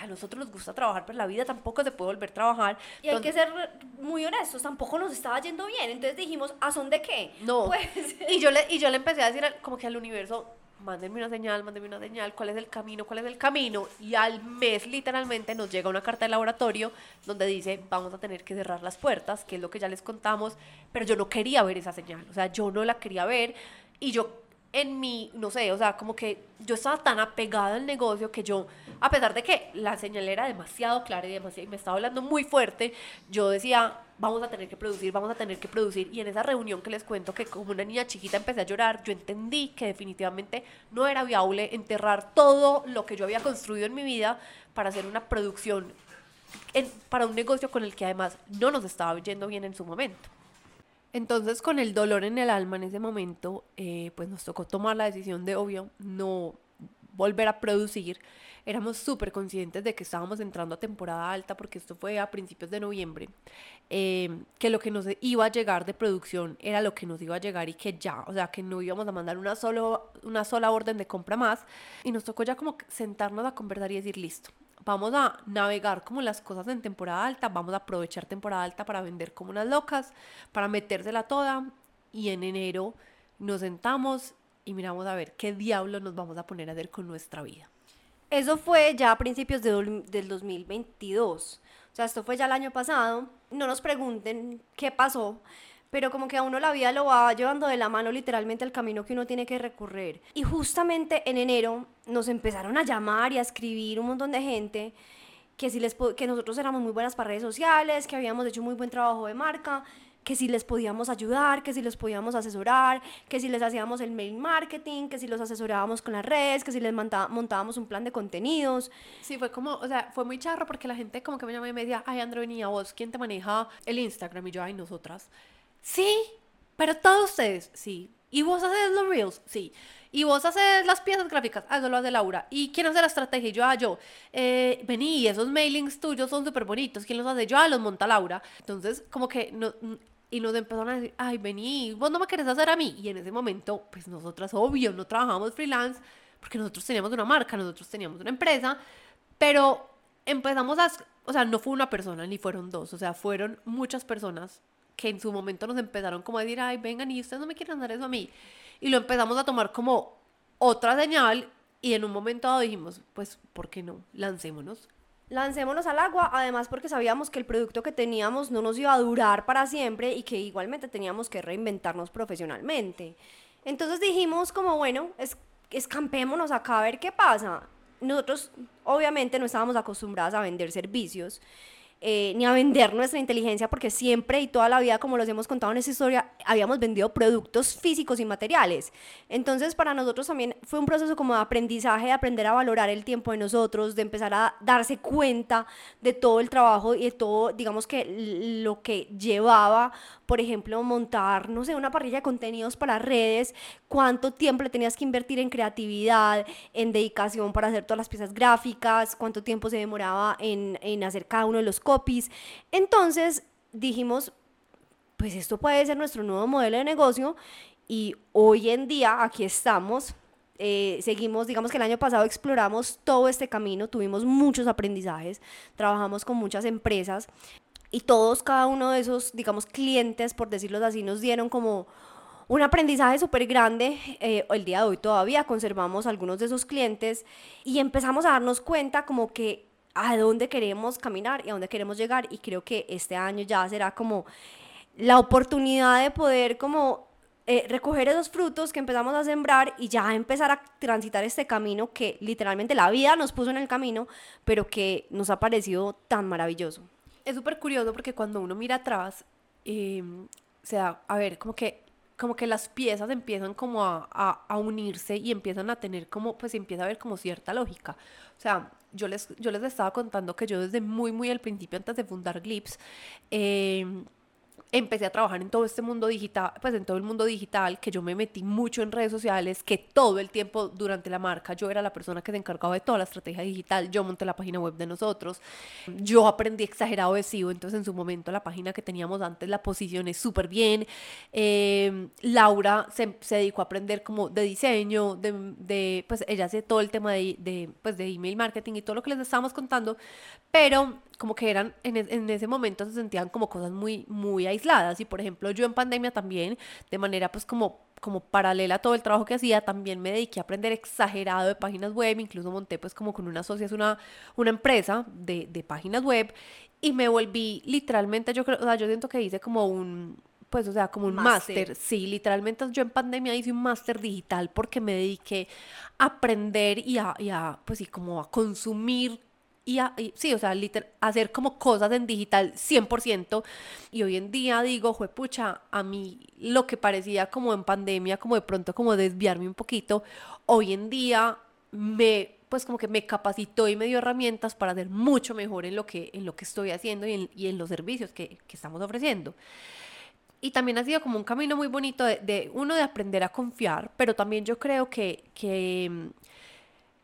a nosotros nos gusta trabajar, pero la vida tampoco se puede volver a trabajar. Y hay que ser muy honestos, tampoco nos estaba yendo bien. Entonces dijimos, ¿a son de qué? No. Pues, y, yo le, y yo le empecé a decir como que al universo, mándenme una señal, mándenme una señal, cuál es el camino, cuál es el camino. Y al mes literalmente nos llega una carta de laboratorio donde dice, vamos a tener que cerrar las puertas, que es lo que ya les contamos, pero yo no quería ver esa señal, o sea, yo no la quería ver y yo en mi, no sé, o sea, como que yo estaba tan apegada al negocio que yo, a pesar de que la señal era demasiado clara y, demasiado, y me estaba hablando muy fuerte, yo decía, vamos a tener que producir, vamos a tener que producir. Y en esa reunión que les cuento que como una niña chiquita empecé a llorar, yo entendí que definitivamente no era viable enterrar todo lo que yo había construido en mi vida para hacer una producción para un negocio con el que además no nos estaba yendo bien en su momento. Entonces, con el dolor en el alma en ese momento, eh, pues nos tocó tomar la decisión de, obvio, no volver a producir, éramos súper conscientes de que estábamos entrando a temporada alta, porque esto fue a principios de noviembre, eh, que lo que nos iba a llegar de producción era lo que nos iba a llegar y que ya, o sea, que no íbamos a mandar una, solo, una sola orden de compra más. Y nos tocó ya como sentarnos a conversar y decir, listo, vamos a navegar como las cosas en temporada alta, vamos a aprovechar temporada alta para vender como unas locas, para metérsela toda y en enero nos sentamos y miramos a ver qué diablo nos vamos a poner a hacer con nuestra vida. Eso fue ya a principios de, del 2022. O sea, esto fue ya el año pasado. No nos pregunten qué pasó, pero como que a uno la vida lo va llevando de la mano literalmente el camino que uno tiene que recorrer. Y justamente en enero nos empezaron a llamar y a escribir un montón de gente que, si les, que nosotros éramos muy buenas para redes sociales, que habíamos hecho muy buen trabajo de marca, que si les podíamos ayudar, que si les podíamos asesorar, que si les hacíamos el mail marketing, que si los asesorábamos con las redes, que si les montábamos un plan de contenidos. Sí, fue como, o sea, fue muy charro porque la gente como que me llamaba y me decía, ay, Andro, venía vos, ¿quién te maneja el Instagram? Y yo, ay, nosotras. Sí, pero todos ustedes, sí. ¿Y vos haces los reels? Sí. Y vos haces las piezas gráficas, ah, eso lo hace Laura. ¿Y quién hace la estrategia? Yo, ah, yo. Eh, vení, esos mailings tuyos son súper bonitos. ¿Quién los hace? Yo, ah, los monta Laura. Entonces, como que no, y nos empezaron a decir, ay, vení, vos no me querés hacer a mí. Y en ese momento, pues nosotras, obvio, no trabajamos freelance, porque nosotros teníamos una marca, nosotros teníamos una empresa, pero empezamos a, o sea, no fue una persona, ni fueron dos, o sea, fueron muchas personas que en su momento nos empezaron como a decir, ay, vengan, y ustedes no me quieren hacer eso a mí. Y lo empezamos a tomar como otra señal y en un momento dado dijimos, pues, ¿por qué no? Lancémonos lancémonos al agua, además porque sabíamos que el producto que teníamos no nos iba a durar para siempre y que igualmente teníamos que reinventarnos profesionalmente. Entonces dijimos como, bueno, es, escampémonos acá a ver qué pasa. Nosotros obviamente no estábamos acostumbradas a vender servicios eh, ni a vender nuestra inteligencia, porque siempre y toda la vida, como los hemos contado en esta historia, habíamos vendido productos físicos y materiales. Entonces, para nosotros también fue un proceso como de aprendizaje, de aprender a valorar el tiempo de nosotros, de empezar a darse cuenta de todo el trabajo y de todo, digamos que lo que llevaba, por ejemplo, montar, no sé, una parrilla de contenidos para redes, cuánto tiempo le tenías que invertir en creatividad, en dedicación para hacer todas las piezas gráficas, cuánto tiempo se demoraba en, en hacer cada uno de los copies. Entonces dijimos, pues esto puede ser nuestro nuevo modelo de negocio y hoy en día aquí estamos. Eh, seguimos, digamos que el año pasado exploramos todo este camino, tuvimos muchos aprendizajes, trabajamos con muchas empresas y todos, cada uno de esos, digamos, clientes, por decirlo así, nos dieron como un aprendizaje súper grande. Eh, el día de hoy todavía conservamos algunos de esos clientes y empezamos a darnos cuenta como que a dónde queremos caminar y a dónde queremos llegar y creo que este año ya será como la oportunidad de poder como eh, recoger esos frutos que empezamos a sembrar y ya empezar a transitar este camino que literalmente la vida nos puso en el camino, pero que nos ha parecido tan maravilloso. Es súper curioso porque cuando uno mira atrás, eh, se da, a ver, como que como que las piezas empiezan como a, a, unirse y empiezan a tener como, pues empieza a haber como cierta lógica. O sea, yo les, yo les estaba contando que yo desde muy, muy al principio, antes de fundar Glips, eh, empecé a trabajar en todo este mundo digital, pues en todo el mundo digital, que yo me metí mucho en redes sociales, que todo el tiempo durante la marca yo era la persona que se encargaba de toda la estrategia digital, yo monté la página web de nosotros, yo aprendí exagerado de SEO, entonces en su momento la página que teníamos antes la posicioné súper bien, eh, Laura se, se, dedicó a aprender como de diseño, de, de, pues ella hace todo el tema de, de, pues de email marketing y todo lo que les estábamos contando, pero como que eran, en, en, ese momento se sentían como cosas muy, muy aisladas. Y por ejemplo, yo en pandemia también, de manera pues como, como paralela a todo el trabajo que hacía, también me dediqué a aprender exagerado de páginas web, incluso monté pues como con una asociación, una, una empresa de, de páginas web. Y me volví literalmente, yo creo, o sea, yo siento que hice como un, pues, o sea, como un máster. Sí, literalmente yo en pandemia hice un máster digital porque me dediqué a aprender y a, y a, pues sí, como a consumir y, sí, o sea, hacer como cosas en digital 100%. Y hoy en día digo, juepucha, a mí lo que parecía como en pandemia, como de pronto como desviarme un poquito, hoy en día me pues como que me capacitó y me dio herramientas para hacer mucho mejor en lo que, en lo que estoy haciendo y en, los servicios que, que, estamos ofreciendo. Y también ha sido como un camino muy bonito de, de, uno de aprender a confiar, pero también yo creo que, que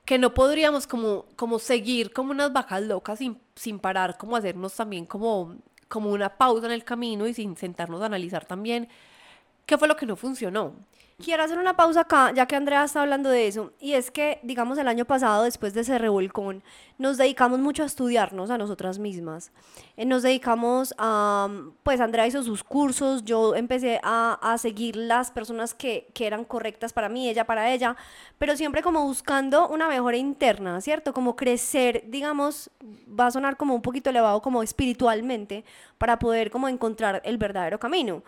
que no podríamos como, como seguir como unas vacas locas sin, sin parar, como hacernos también como, como una pausa en el camino y sin sentarnos a analizar también qué fue lo que no funcionó. Quiero hacer una pausa acá, ya que Andrea está hablando de eso, y es que, digamos, el año pasado, después de ese revolcón, nos dedicamos mucho a estudiarnos a nosotras mismas. Eh, nos dedicamos a, pues Andrea hizo sus cursos, yo empecé a, a seguir las personas que, que, eran correctas para mí, ella para ella, pero siempre como buscando una mejora interna, ¿cierto? Como crecer, digamos, va a sonar como un poquito elevado como espiritualmente, para poder como encontrar el verdadero camino.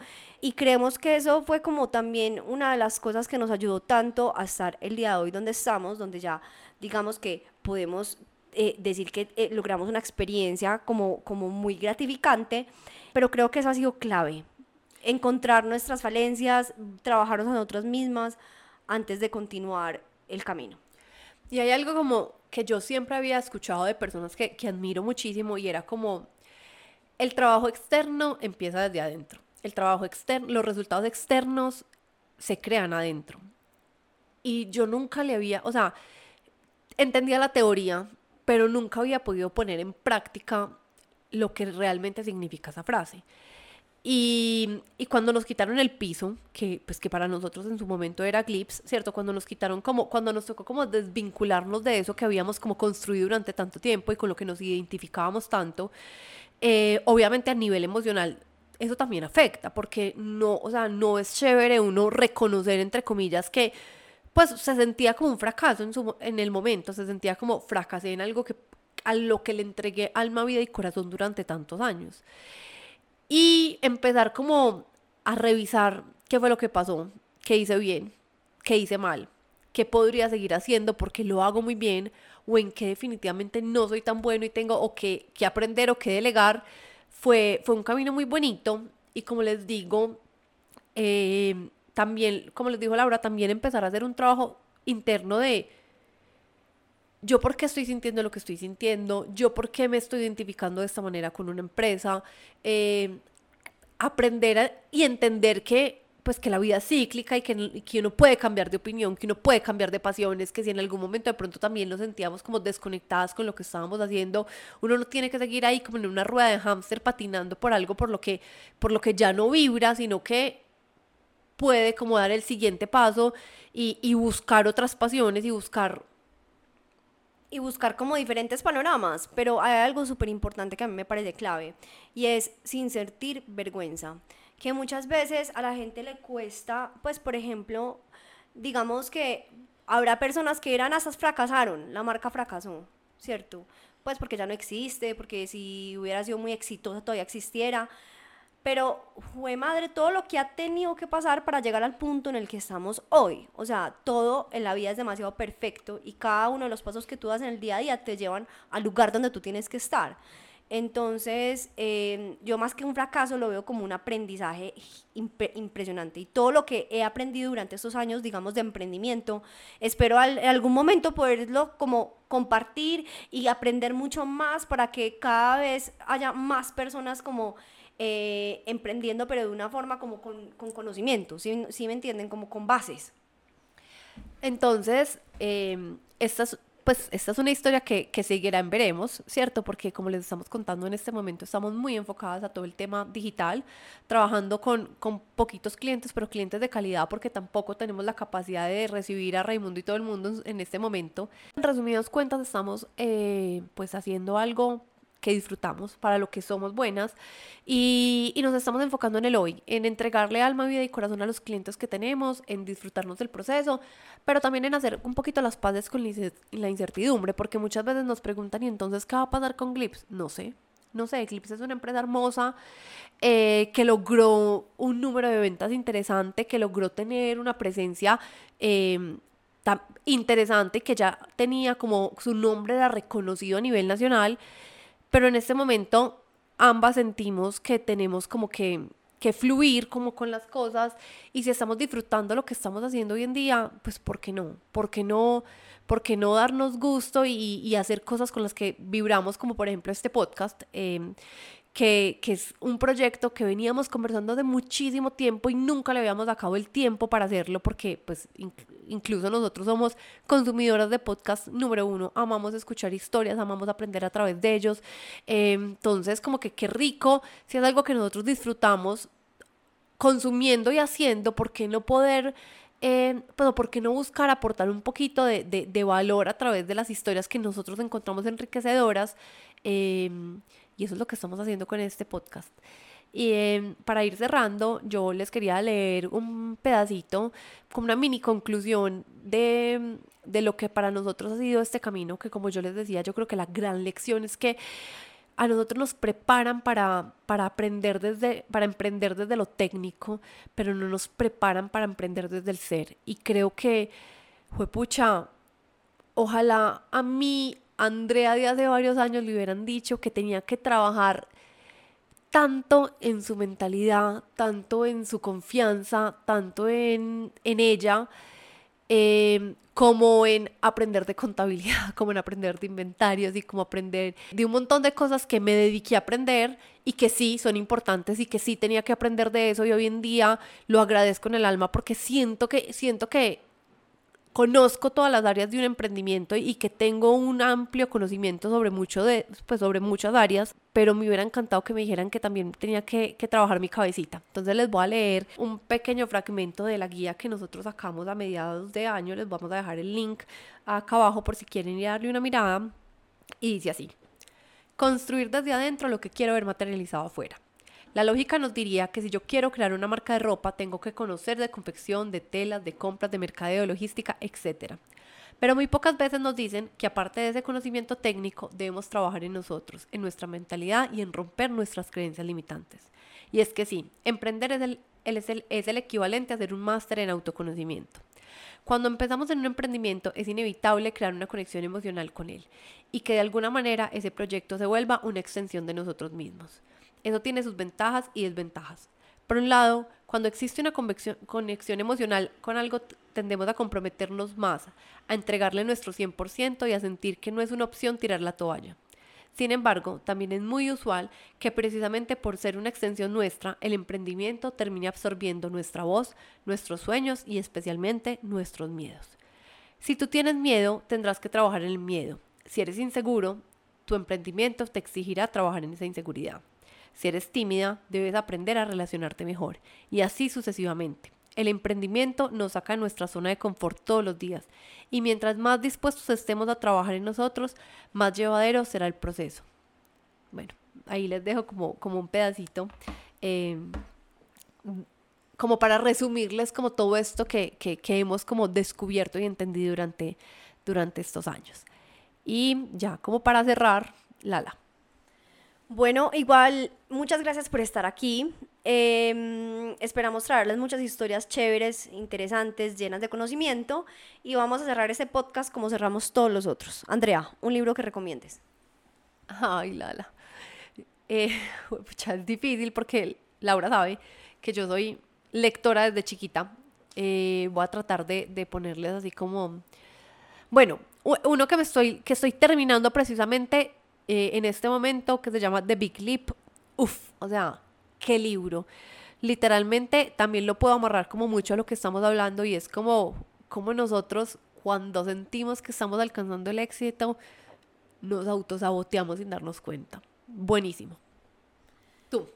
Y creemos que eso fue como también una de las cosas que nos ayudó tanto a estar el día de hoy donde estamos, donde ya digamos que podemos eh, decir que eh, logramos una experiencia como, como muy gratificante, pero creo que eso ha sido clave. Encontrar nuestras falencias, trabajarnos a nosotras mismas antes de continuar el camino. Y hay algo como que yo siempre había escuchado de personas que, que admiro muchísimo y era como el trabajo externo empieza desde adentro. El trabajo externo, los resultados externos se crean adentro. Y yo nunca le había, o sea, entendía la teoría, pero nunca había podido poner en práctica lo que realmente significa esa frase. Y, y, cuando nos quitaron el piso, que pues que para nosotros en su momento era Glips, ¿cierto? Cuando nos quitaron como, cuando nos tocó como desvincularnos de eso que habíamos como construido durante tanto tiempo y con lo que nos identificábamos tanto, eh, obviamente a nivel emocional eso también afecta, porque no, o sea, no es chévere uno reconocer, entre comillas, que pues se sentía como un fracaso en, su, en el momento, se sentía como fracasé en algo que, a lo que le entregué alma, vida y corazón durante tantos años. Y empezar como a revisar qué fue lo que pasó, qué hice bien, qué hice mal, qué podría seguir haciendo porque lo hago muy bien o en qué definitivamente no soy tan bueno y tengo o que, que aprender o que delegar, fue, fue un camino muy bonito y como les digo, eh, también, como les dijo Laura, también empezar a hacer un trabajo interno de yo por qué estoy sintiendo lo que estoy sintiendo, yo por qué me estoy identificando de esta manera con una empresa, eh, aprender y entender que pues que la vida es cíclica y que, que, uno puede cambiar de opinión, que uno puede cambiar de pasiones, que si en algún momento de pronto también nos sentíamos como desconectadas con lo que estábamos haciendo, uno no tiene que seguir ahí como en una rueda de hámster patinando por algo por lo que, por lo que ya no vibra, sino que puede como dar el siguiente paso y, y buscar otras pasiones y buscar y buscar como diferentes panoramas, pero hay algo súper importante que a mí me parece clave y es sin sentir vergüenza que muchas veces a la gente le cuesta, pues por ejemplo, digamos que habrá personas que eran hasta fracasaron, la marca fracasó, ¿cierto? Pues porque ya no existe, porque si hubiera sido muy exitosa todavía existiera. Pero, fue madre, todo lo que ha tenido que pasar para llegar al punto en el que estamos hoy. O sea, todo en la vida es demasiado perfecto y cada uno de los pasos que tú das en el día a día te llevan al lugar donde tú tienes que estar. Entonces, eh, yo más que un fracaso lo veo como un aprendizaje impresionante. Y todo lo que he aprendido durante estos años, digamos, de emprendimiento, espero en algún momento poderlo como compartir y aprender mucho más para que cada vez haya más personas como eh, emprendiendo, pero de una forma como con, conocimiento, ¿sí, me entienden? Como con bases. Entonces, eh, estas pues esta es una historia que, que seguirá en veremos, ¿cierto? Porque como les estamos contando en este momento, estamos muy enfocadas a todo el tema digital, trabajando con, con poquitos clientes, pero clientes de calidad, porque tampoco tenemos la capacidad de recibir a Raimundo y todo el mundo en este momento. En resumidas cuentas, estamos eh, pues haciendo algo que disfrutamos, para lo que somos buenas y, y, nos estamos enfocando en el hoy, en entregarle alma, vida y corazón a los clientes que tenemos, en disfrutarnos del proceso, pero también en hacer un poquito las paces con la incertidumbre, porque muchas veces nos preguntan, ¿y entonces qué va a pasar con Glips? No sé. No sé, Eclipse es una empresa hermosa eh, que logró un número de ventas interesante, que logró tener una presencia eh, tan interesante, que ya tenía como su nombre era reconocido a nivel nacional pero en este momento ambas sentimos que tenemos como que, que fluir como con las cosas y si estamos disfrutando lo que estamos haciendo hoy en día, pues ¿por qué no? ¿Por qué no? ¿Por qué no darnos gusto y, hacer cosas con las que vibramos, como por ejemplo este podcast? Eh, que, que, es un proyecto que veníamos conversando de muchísimo tiempo y nunca le habíamos sacado el tiempo para hacerlo porque pues incluso nosotros somos consumidoras de podcast número uno, amamos escuchar historias, amamos aprender a través de ellos. Eh, entonces, como que qué rico, si es algo que nosotros disfrutamos consumiendo y haciendo, ¿por qué no poder... Eh, pero ¿por qué no buscar aportar un poquito de, de, valor a través de las historias que nosotros encontramos enriquecedoras? Eh, y eso es lo que estamos haciendo con este podcast. Y em, para ir cerrando, yo les quería leer un pedacito, como una mini conclusión de, de lo que para nosotros ha sido este camino, que como yo les decía, yo creo que la gran lección es que a nosotros nos preparan para, para aprender desde, para emprender desde lo técnico, pero no nos preparan para emprender desde el ser. Y creo que, fue pucha, ojalá a mí, Andrea de hace varios años le hubieran dicho que tenía que trabajar tanto en su mentalidad, tanto en su confianza, tanto en, ella, em, como en aprender de contabilidad, como en aprender de inventarios y como aprender de un montón de cosas que me dediqué a aprender y que sí son importantes y que sí tenía que aprender de eso. Y hoy en día lo agradezco en el alma porque siento que siento que conozco todas las áreas de un emprendimiento y que tengo un amplio conocimiento sobre, mucho de, pues sobre muchas áreas, pero me hubiera encantado que me dijeran que también tenía que, que, trabajar mi cabecita. Entonces les voy a leer un pequeño fragmento de la guía que nosotros sacamos a mediados de año. Les vamos a dejar el link acá abajo por si quieren ir a darle una mirada. Y dice así, construir desde adentro lo que quiero ver materializado afuera. La lógica nos diría que si yo quiero crear una marca de ropa, tengo que conocer de confección, de telas, de compras, de mercadeo, de logística, etc. Pero muy pocas veces nos dicen que aparte de ese conocimiento técnico, debemos trabajar en nosotros, en nuestra mentalidad y en romper nuestras creencias limitantes. Y es que sí, emprender es el, es el, es el equivalente a hacer un máster en autoconocimiento. Cuando empezamos en un emprendimiento es inevitable crear una conexión emocional con él y que de alguna manera ese proyecto se vuelva una extensión de nosotros mismos. Eso tiene sus ventajas y desventajas. Por un lado, cuando existe una conexión emocional con algo, tendemos a comprometernos más, a entregarle nuestro 100% y a sentir que no es una opción tirar la toalla. Sin embargo, también es muy usual que precisamente por ser una extensión nuestra, el emprendimiento termine absorbiendo nuestra voz, nuestros sueños y especialmente nuestros miedos. Si tú tienes miedo, tendrás que trabajar en el miedo. Si eres inseguro, tu emprendimiento te exigirá trabajar en esa inseguridad. Si eres tímida, debes aprender a relacionarte mejor y así sucesivamente. El emprendimiento nos saca de nuestra zona de confort todos los días y mientras más dispuestos estemos a trabajar en nosotros, más llevadero será el proceso. Bueno, ahí les dejo como, como un pedacito, em, como para resumirles como todo esto que, que, que, hemos como descubierto y entendido durante, durante estos años. Y ya como para cerrar, Lala. Bueno, igual, muchas gracias por estar aquí. Em, esperamos traerles muchas historias chéveres, interesantes, llenas de conocimiento. Y vamos a cerrar este podcast como cerramos todos los otros. Andrea, un libro que recomiendes. Ay, Lala. Eh, es difícil porque Laura sabe que yo soy lectora desde chiquita. Eh, voy a tratar de, de ponerles así como... Bueno, uno que me estoy, que estoy terminando precisamente eh, en este momento que se llama The Big Leap. Uf, o sea, qué libro. Literalmente también lo puedo amarrar como mucho a lo que estamos hablando y es como, como nosotros cuando sentimos que estamos alcanzando el éxito, nos autosaboteamos sin darnos cuenta. Buenísimo. Tú.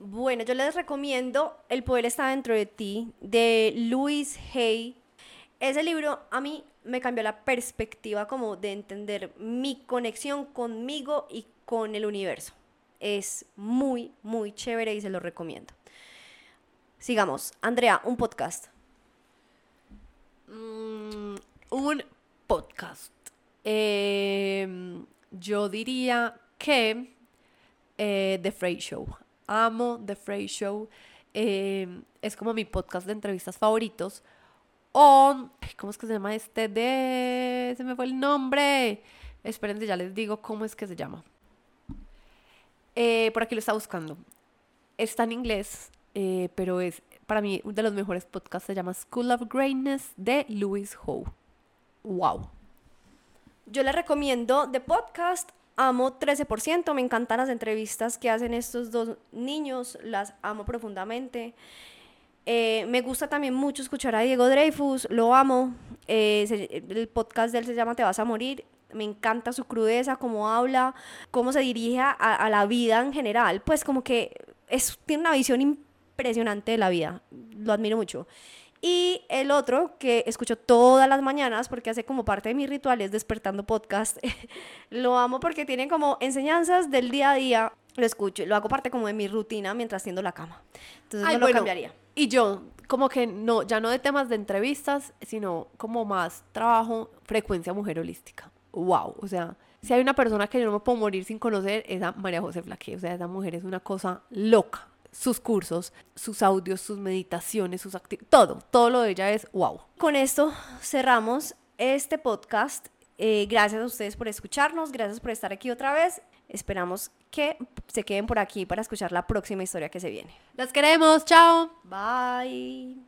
Bueno, yo les recomiendo El poder está dentro de ti de Louis Hay. Ese libro a mí me cambió la perspectiva como de entender mi conexión conmigo y con el universo. Es muy, muy chévere y se lo recomiendo. Sigamos. Andrea, un podcast. Mm, un podcast. Em, yo diría que eh, The Frey Show. Amo The Frey Show. Em, es como mi podcast de entrevistas favoritos o, ¿cómo es que se llama este de... Se me fue el nombre. Esperen, ya les digo cómo es que se llama. Eh, por aquí lo está buscando. Está en inglés, eh, pero es para mí uno de los mejores podcasts. Se llama School of Greatness de Louis Ho. ¡Wow! Yo le recomiendo de podcast. Amo 13%. Me encantan las entrevistas que hacen estos dos niños. Las amo profundamente. Eh, me gusta también mucho escuchar a Diego Dreyfus, lo amo. Eh, se- el podcast de él se llama Te vas a morir. Me encanta su crudeza, cómo habla, cómo se dirige a, a la vida en general. Pues como que es, tiene una visión impresionante de la vida. Lo admiro mucho. Y el otro que escucho todas las mañanas porque hace como parte de mi ritual es despertando podcast. lo amo porque tiene como enseñanzas del día a día. Lo escucho, lo hago parte como de mi rutina mientras tiendo la cama. Entonces Ay, no lo bueno, cambiaría. Y yo, como que no, ya no de temas de entrevistas, sino como más trabajo, frecuencia mujer holística. Wow, o sea, si hay una persona que yo no me puedo morir sin conocer, esa María José Flaque, o sea, esa mujer es una cosa loca. Sus cursos, sus audios, sus meditaciones, sus acti- todo, todo lo de ella es wow. Con esto cerramos este podcast. Eh, gracias a ustedes por escucharnos, gracias por estar aquí otra vez. Esperamos que se queden por aquí para escuchar la próxima historia que se viene. Las queremos, chao. Bye.